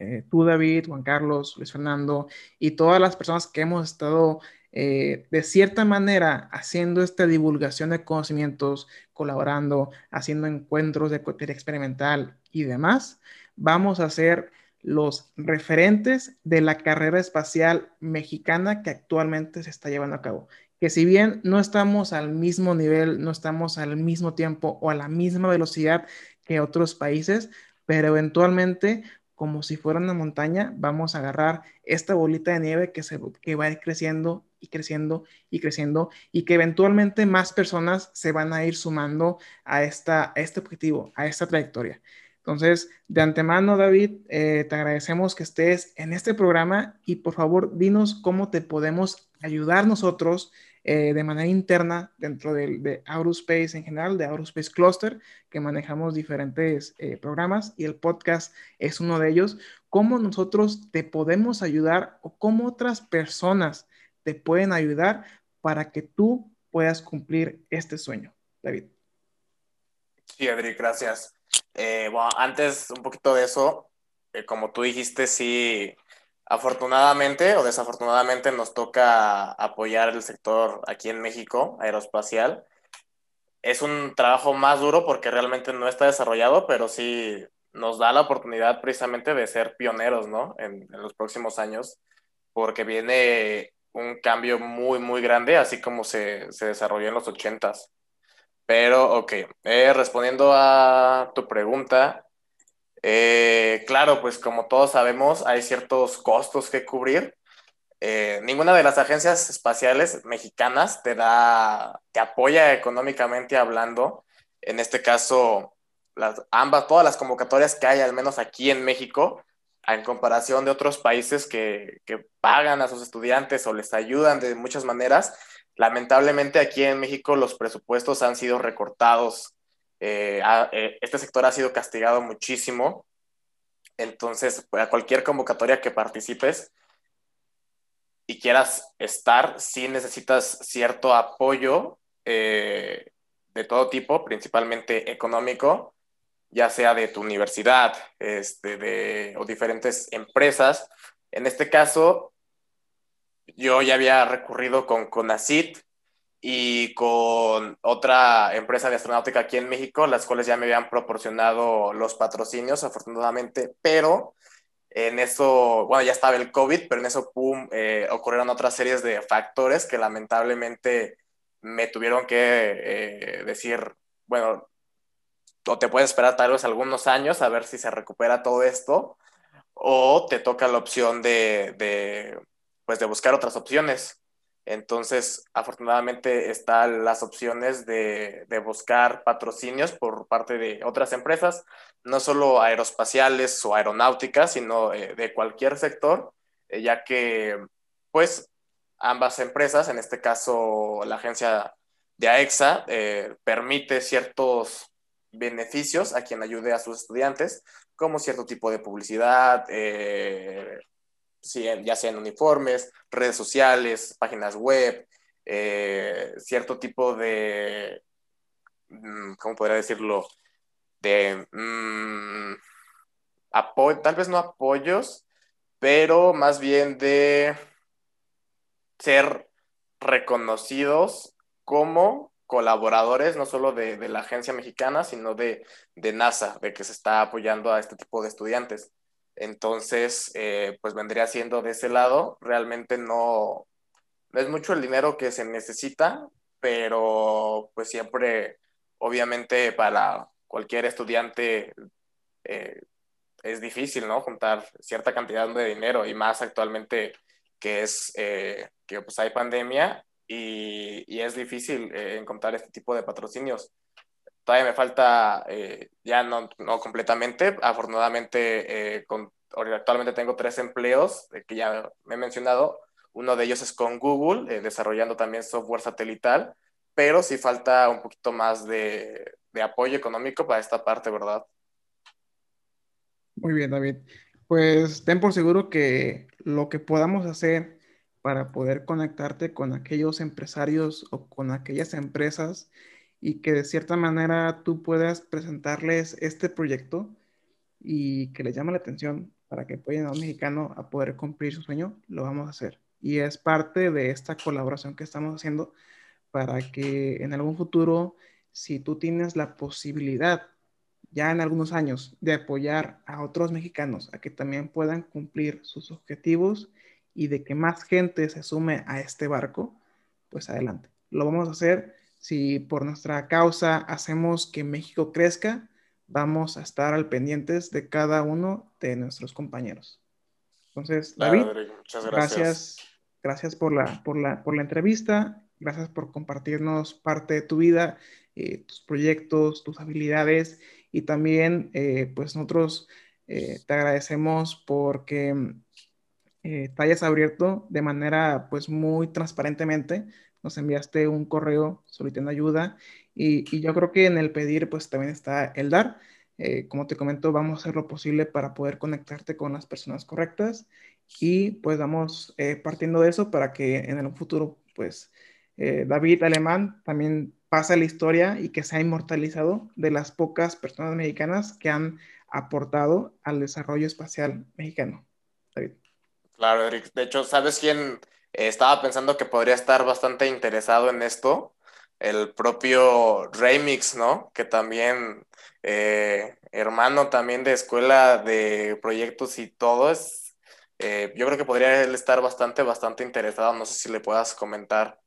eh, tú, David, Juan Carlos, Luis Fernando y todas las personas que hemos estado eh, de cierta manera haciendo esta divulgación de conocimientos, colaborando, haciendo encuentros de teoría experimental y demás, vamos a ser los referentes de la carrera espacial mexicana que actualmente se está llevando a cabo. Que si bien no estamos al mismo nivel, no estamos al mismo tiempo o a la misma velocidad que otros países, pero eventualmente como si fuera una montaña, vamos a agarrar esta bolita de nieve que, se, que va a ir creciendo y creciendo y creciendo y que eventualmente más personas se van a ir sumando a, esta, este objetivo, a esta trayectoria. Entonces, de antemano, David, eh, te agradecemos que estés en este programa y por favor, dinos cómo te podemos ayudar nosotros eh, de manera interna dentro de, de Aurospace en general, de Aurospace Cluster, que manejamos diferentes eh, programas y el podcast es uno de ellos. ¿Cómo nosotros te podemos ayudar o cómo otras personas te pueden ayudar para que tú puedas cumplir este sueño, David? Sí, Adri, gracias. Eh, bueno, antes un poquito de eso, como tú dijiste, sí, Afortunadamente o desafortunadamente nos toca apoyar el sector aquí en México, aeroespacial. Es un trabajo más duro porque realmente no está desarrollado, pero sí nos da la oportunidad precisamente de ser pioneros, ¿no? En, los próximos años, porque viene un cambio muy, muy grande, así como se, se desarrolló en los ochentas. Pero, ok, eh, respondiendo a tu pregunta, eh, claro, pues como todos sabemos, hay ciertos costos que cubrir. Eh, ninguna de las agencias espaciales mexicanas te da, te apoya económicamente hablando. En este caso, las, ambas, todas las convocatorias que hay, al menos aquí en México, en comparación de otros países que, que pagan a sus estudiantes o les ayudan de muchas maneras, Lamentablemente aquí en México los presupuestos han sido recortados, eh, eh, este sector ha sido castigado muchísimo, entonces a cualquier convocatoria que participes y quieras estar, sí necesitas cierto apoyo eh, de todo tipo, principalmente económico, ya sea de tu universidad este, de, o diferentes empresas. En este caso, yo ya había recurrido con CONACIT y con otra empresa de astronáutica aquí en México, las cuales ya me habían proporcionado los patrocinios, afortunadamente, pero en eso, bueno, ya estaba el COVID, pero en eso, pum, eh, ocurrieron otras series de factores que lamentablemente me tuvieron que eh, decir, bueno, o te puedes esperar tal vez algunos años a ver si se recupera todo esto, o te toca la opción de pues de buscar otras opciones. Entonces, afortunadamente están las opciones de, buscar patrocinios por parte de otras empresas, no solo aeroespaciales o aeronáuticas, sino eh, de cualquier sector, eh, ya que pues ambas empresas, en este caso la agencia de AEXA, eh, permite ciertos beneficios a quien ayude a sus estudiantes, como cierto tipo de publicidad, ya sean uniformes, redes sociales, páginas web, eh, cierto tipo de, mm, ¿cómo podría decirlo? De mm, tal vez no apoyos, pero más bien de ser reconocidos como colaboradores, no solo de, la agencia mexicana, sino de, de, NASA, de que se está apoyando a este tipo de estudiantes. Entonces, eh, pues vendría siendo de ese lado, realmente no, no es mucho el dinero que se necesita, pero pues siempre, obviamente para cualquier estudiante eh, es difícil, ¿no? Juntar cierta cantidad de dinero y más actualmente que es eh, que pues hay pandemia y, y es difícil encontrar este tipo de patrocinios todavía me falta, eh, ya no, no, completamente, afortunadamente eh, con, actualmente tengo tres empleos que ya me he mencionado, uno de ellos es con Google, eh, desarrollando también software satelital, pero sí falta un poquito más de, de apoyo económico para esta parte, ¿verdad? Muy bien, David. Pues ten por seguro que lo que podamos hacer para poder conectarte con aquellos empresarios o con aquellas empresas y que de cierta manera tú puedas presentarles este proyecto y que les llame la atención para que apoyen a un mexicano a poder cumplir su sueño, lo vamos a hacer. Y es parte de esta colaboración que estamos haciendo para que en algún futuro, si tú tienes la posibilidad, ya en algunos años, de apoyar a otros mexicanos a que también puedan cumplir sus objetivos y de que más gente se sume a este barco, pues adelante. Lo vamos a hacer si por nuestra causa hacemos que México crezca, vamos a estar al pendientes de cada uno de nuestros compañeros. Entonces, David, muchas gracias. gracias. por, la, por, la, por la entrevista, gracias por compartirnos parte de tu vida, eh, tus proyectos, tus habilidades y también, eh, pues nosotros eh, te agradecemos porque te hayas abierto de manera, pues muy transparentemente nos enviaste un correo solicitando ayuda y, yo creo que en el pedir pues también está el dar. Eh, como te comento, vamos a hacer lo posible para poder conectarte con las personas correctas y pues vamos eh, partiendo de eso para que en el futuro pues eh, David Alemán también pase la historia y que sea inmortalizado de las pocas personas mexicanas que han aportado al desarrollo espacial mexicano. David. Claro, Eric. De hecho, ¿sabes quién estaba pensando que podría estar bastante interesado en esto? El propio Remix, ¿no? Que también, eh, hermano también de escuela de proyectos y todo, es, eh, yo creo que podría él estar bastante, bastante interesado. No sé si le puedas comentar,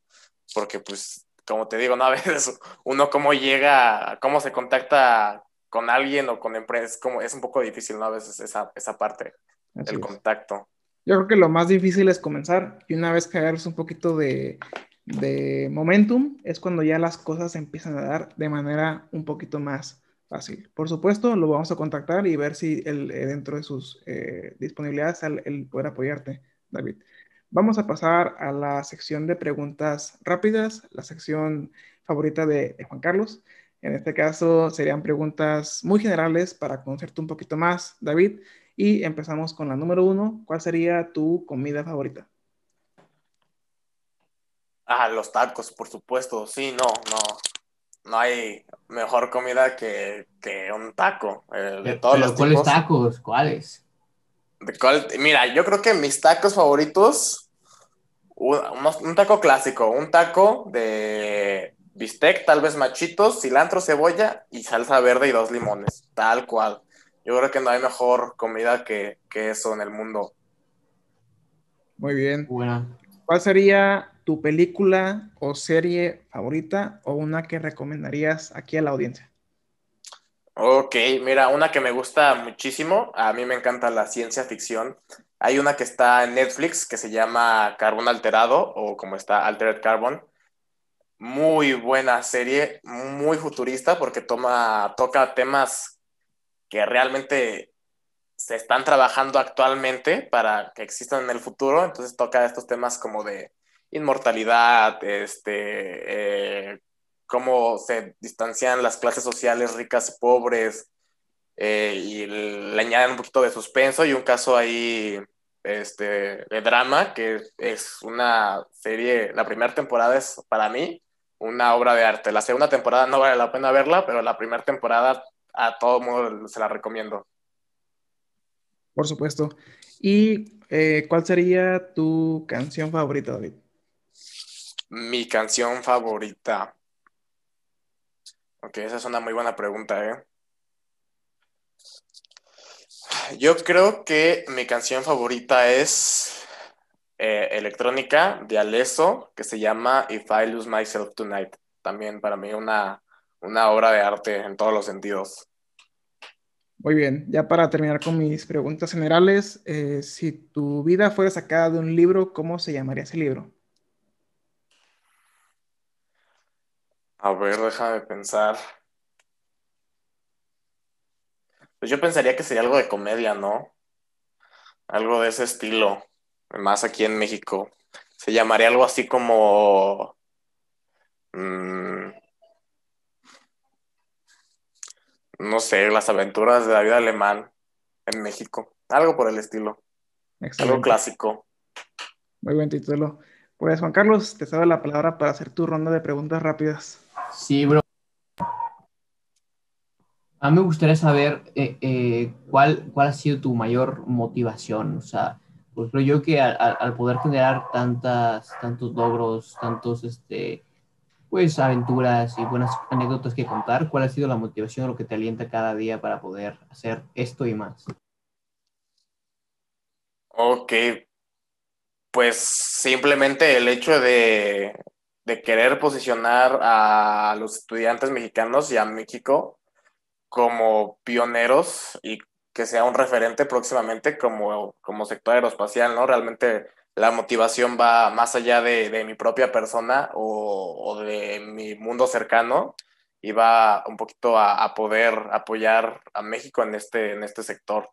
porque pues, como te digo, ¿no? <laughs> A veces uno cómo llega, cómo se contacta con alguien o con empresas, como es un poco difícil, ¿no? A veces esa, esa parte del contacto. Yo creo que lo más difícil es comenzar y una vez que agarres un poquito de, de momentum es cuando ya las cosas empiezan a dar de manera un poquito más fácil. Por supuesto, lo vamos a contactar y ver si él, eh, dentro de sus eh, disponibilidades él, puede apoyarte, David. Vamos a pasar a la sección de preguntas rápidas, la sección favorita de, de Juan Carlos. En este caso serían preguntas muy generales para conocerte un poquito más, David. Y empezamos con la número uno. ¿Cuál sería tu comida favorita? Ah, los tacos, por supuesto. Sí, no, no. No hay mejor comida que, un taco. Eh, de todos los ¿Cuáles tacos? ¿Cuáles? De cuál, mira, yo creo que mis tacos favoritos, un, taco clásico, un taco de bistec, tal vez machitos, cilantro, cebolla y salsa verde y dos limones, tal cual. Yo creo que no hay mejor comida que, eso en el mundo. Muy bien. ¿Cuál sería tu película o serie favorita o una que recomendarías aquí a la audiencia? Ok, mira, una que me gusta muchísimo, a mí me encanta la ciencia ficción. Hay una que está en Netflix que se llama Carbón Alterado o como está Altered Carbon. Muy buena serie, muy futurista porque toma, toca temas que realmente se están trabajando actualmente para que existan en el futuro. Entonces toca estos temas como de inmortalidad, este, eh, cómo se distancian las clases sociales ricas y pobres, eh, y le añaden un poquito de suspenso y un caso ahí este, de drama, que es una serie, la primera temporada es para mí una obra de arte. La segunda temporada no vale la pena verla, pero la primera temporada a todo mundo se la recomiendo. Por supuesto. ¿Y eh, cuál sería tu canción favorita, David? Mi canción favorita. Ok, esa es una muy buena pregunta, ¿eh? Yo creo que mi canción favorita es eh, electrónica de Alesso, que se llama If I Lose Myself Tonight. También para mí una una obra de arte en todos los sentidos. Muy bien, ya para terminar con mis preguntas generales, eh, si tu vida fuera sacada de un libro, ¿cómo se llamaría ese libro? A ver, déjame pensar. Pues yo pensaría que sería algo de comedia, ¿no? Algo de ese estilo, más aquí en México. Se llamaría algo así como... Mm, no sé, las aventuras de David Alemán en México. Algo por el estilo. Algo clásico. Muy buen título. Pues Juan Carlos, te cedo la palabra para hacer tu ronda de preguntas rápidas. Sí, bro. A mí me gustaría saber eh, eh, cuál, cuál ha sido tu mayor motivación. O sea, pues creo yo que al, al poder generar tantas, tantos logros, tantos este, pues aventuras y buenas anécdotas que contar. ¿Cuál ha sido la motivación o lo que te alienta cada día para poder hacer esto y más? Ok, pues simplemente el hecho de, de querer posicionar a los estudiantes mexicanos y a México como pioneros y que sea un referente próximamente como, como sector aeroespacial, ¿no? Realmente la motivación va más allá de, mi propia persona o, de mi mundo cercano y va un poquito a, poder apoyar a México en este, en este sector.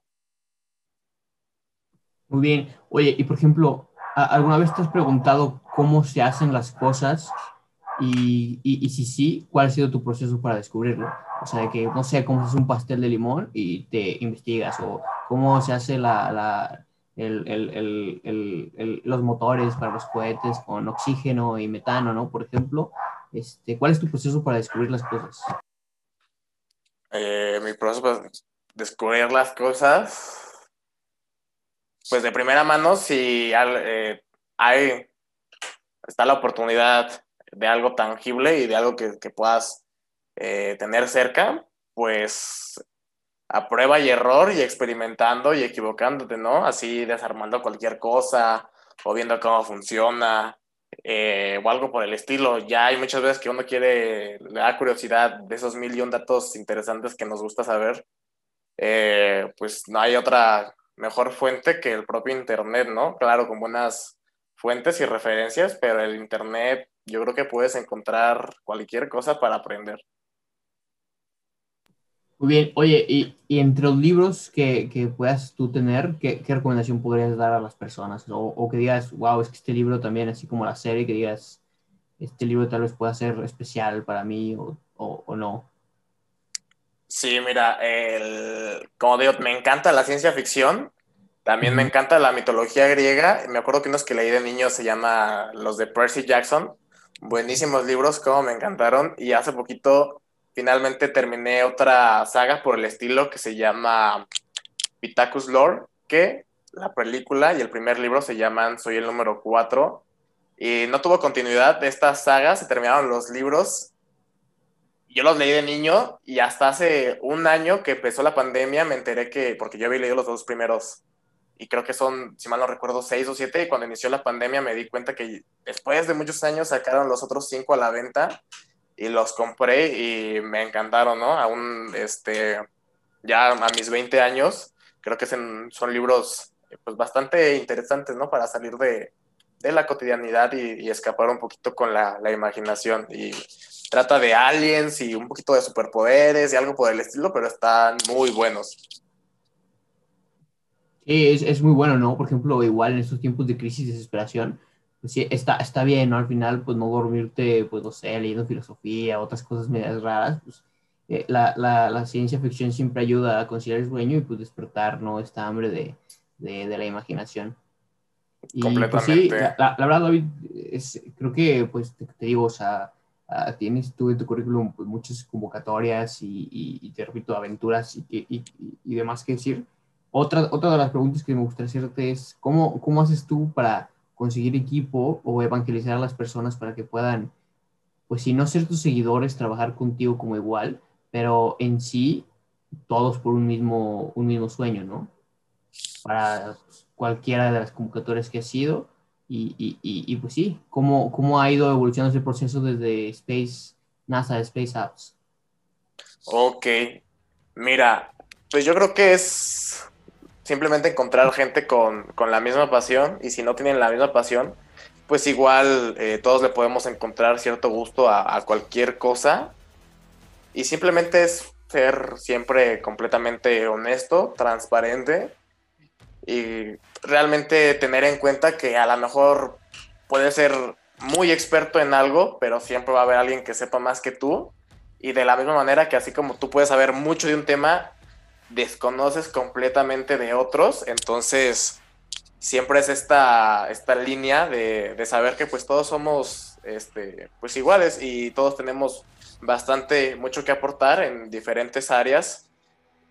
Muy bien. Oye, y por ejemplo, ¿alguna vez te has preguntado cómo se hacen las cosas? Y, y, si sí, ¿cuál ha sido tu proceso para descubrirlo? O sea, de que, no sé, cómo se hace un pastel de limón y te investigas, o cómo se hace la los motores para los cohetes con oxígeno y metano, ¿no? Por ejemplo, este, ¿cuál es tu proceso para descubrir las cosas? Eh, mi proceso para descubrir las cosas, pues de primera mano, si eh, hay, está la oportunidad de algo tangible y de algo que, puedas eh, tener cerca, pues a prueba y error y experimentando y equivocándote, ¿no? Así desarmando cualquier cosa o viendo cómo funciona eh, o algo por el estilo. Ya hay muchas veces que uno quiere, le da curiosidad de esos mil y datos interesantes que nos gusta saber. Eh, pues no hay otra mejor fuente que el propio Internet, ¿no? Claro, con buenas fuentes y referencias, pero el Internet yo creo que puedes encontrar cualquier cosa para aprender. Muy bien, oye, y, entre los libros que, que, puedas tú tener, ¿qué, ¿qué, recomendación podrías dar a las personas? O, o, que digas, wow, es que este libro también, así como la serie, que digas, este libro tal vez pueda ser especial para mí o, o, no. Sí, mira, el, como digo, me encanta la ciencia ficción, también me encanta la mitología griega, me acuerdo que unos que leí de niño se llama los de Percy Jackson, buenísimos libros, como me encantaron, y hace poquito finalmente terminé otra saga por el estilo que se llama Pitacus Lore, que la película y el primer libro se llaman Soy el número 4. Y no tuvo continuidad de esta saga, se terminaron los libros. Yo los leí de niño y hasta hace un año que empezó la pandemia me enteré que, porque yo había leído los dos primeros, y creo que son, si mal no recuerdo, seis o siete, y cuando inició la pandemia me di cuenta que después de muchos años sacaron los otros cinco a la venta y los compré y me encantaron, ¿no? Aún, este, ya a mis 20 años, creo que son, libros pues, bastante interesantes, ¿no? Para salir de, de la cotidianidad y, escapar un poquito con la, la, imaginación. Y trata de aliens y un poquito de superpoderes y algo por el estilo, pero están muy buenos. Sí, es, es muy bueno, ¿no? Por ejemplo, igual en estos tiempos de crisis y desesperación, pues sí, está, está bien, ¿no? Al final, pues no dormirte, pues no sé, leyendo filosofía, otras cosas medias raras, pues eh, la, la, la, ciencia ficción siempre ayuda a conciliar el sueño y pues despertar, ¿no? Esta hambre de, de, de la imaginación. Y, Pues, sí, la, la, verdad, David, es, creo que, pues, te, te digo, o sea, tienes tú en tu currículum pues, muchas convocatorias y, y, y, te repito, aventuras y, y, y demás que decir. Otra, otra de las preguntas que me gustaría hacerte es, ¿cómo, cómo haces tú para conseguir equipo o evangelizar a las personas para que puedan, pues si no ser tus seguidores, trabajar contigo como igual, pero en sí, todos por un mismo, un mismo sueño, ¿no? Para cualquiera de las convocatorias que ha sido. Y, y, y, pues sí, ¿cómo, ¿cómo ha ido evolucionando ese proceso desde Space, NASA, Space Apps? Ok, mira, pues yo creo que es simplemente encontrar gente con, con, la misma pasión y si no tienen la misma pasión, pues igual eh, todos le podemos encontrar cierto gusto a, a, cualquier cosa. Y simplemente es ser siempre completamente honesto, transparente y realmente tener en cuenta que a lo mejor puede ser muy experto en algo, pero siempre va a haber alguien que sepa más que tú. Y de la misma manera que así como tú puedes saber mucho de un tema, desconoces completamente de otros, entonces siempre es esta, esta línea de, de, saber que pues todos somos este, pues iguales y todos tenemos bastante mucho que aportar en diferentes áreas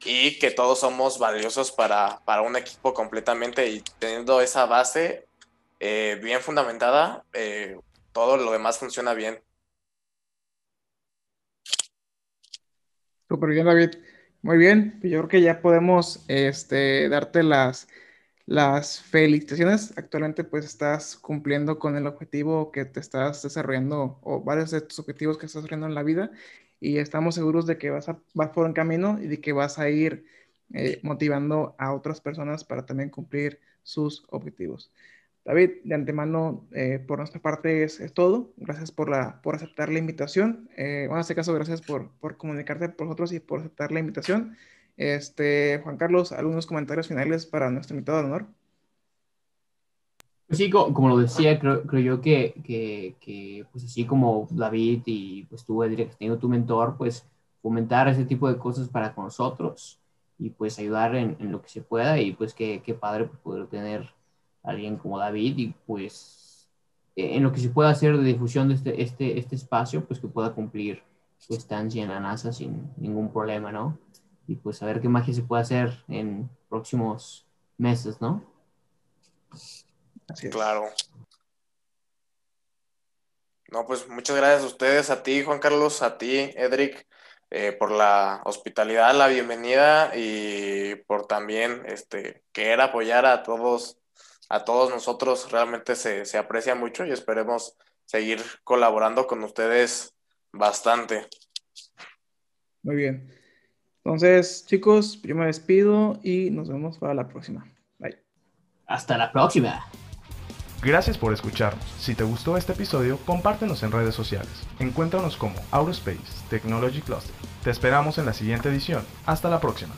y que todos somos valiosos para, para un equipo completamente y teniendo esa base eh, bien fundamentada, eh, todo lo demás funciona bien. Super bien, David. Muy bien, yo creo que ya podemos este, darte las, las felicitaciones. Actualmente pues estás cumpliendo con el objetivo que te estás desarrollando o varios de tus objetivos que estás desarrollando en la vida y estamos seguros de que vas, a, vas por un camino y de que vas a ir eh, motivando a otras personas para también cumplir sus objetivos. David, de antemano, eh, por nuestra parte es, es, todo. Gracias por, la, por aceptar la invitación. Eh, bueno, en este caso, gracias por, por comunicarte por nosotros y por aceptar la invitación. Este, Juan Carlos, algunos comentarios finales para nuestro invitado de honor. Pues sí, como lo decía, creo, creo yo que, que, que, pues así como David y pues tú, Edric, tenido tu mentor, pues fomentar ese tipo de cosas para con nosotros y pues ayudar en, en lo que se pueda y pues qué, qué padre pues, poder tener alguien como David y pues eh, en lo que se pueda hacer de difusión de este, este, este espacio, pues que pueda cumplir su estancia en la NASA sin ningún problema, ¿no? Y pues a ver qué magia se puede hacer en próximos meses, ¿no? Así es. Claro. No, pues muchas gracias a ustedes, a ti, Juan Carlos, a ti, Edric, eh, por la hospitalidad, la bienvenida y por también este, querer apoyar a todos, a todos nosotros. Realmente se, se aprecia mucho y esperemos seguir colaborando con ustedes bastante. Muy bien. Entonces, chicos, yo me despido y nos vemos para la próxima. Bye. Hasta la próxima. Gracias por escucharnos. Si te gustó este episodio, compártenos en redes sociales. Encuéntranos como Aurospace Technology Cluster. Te esperamos en la siguiente edición. Hasta la próxima.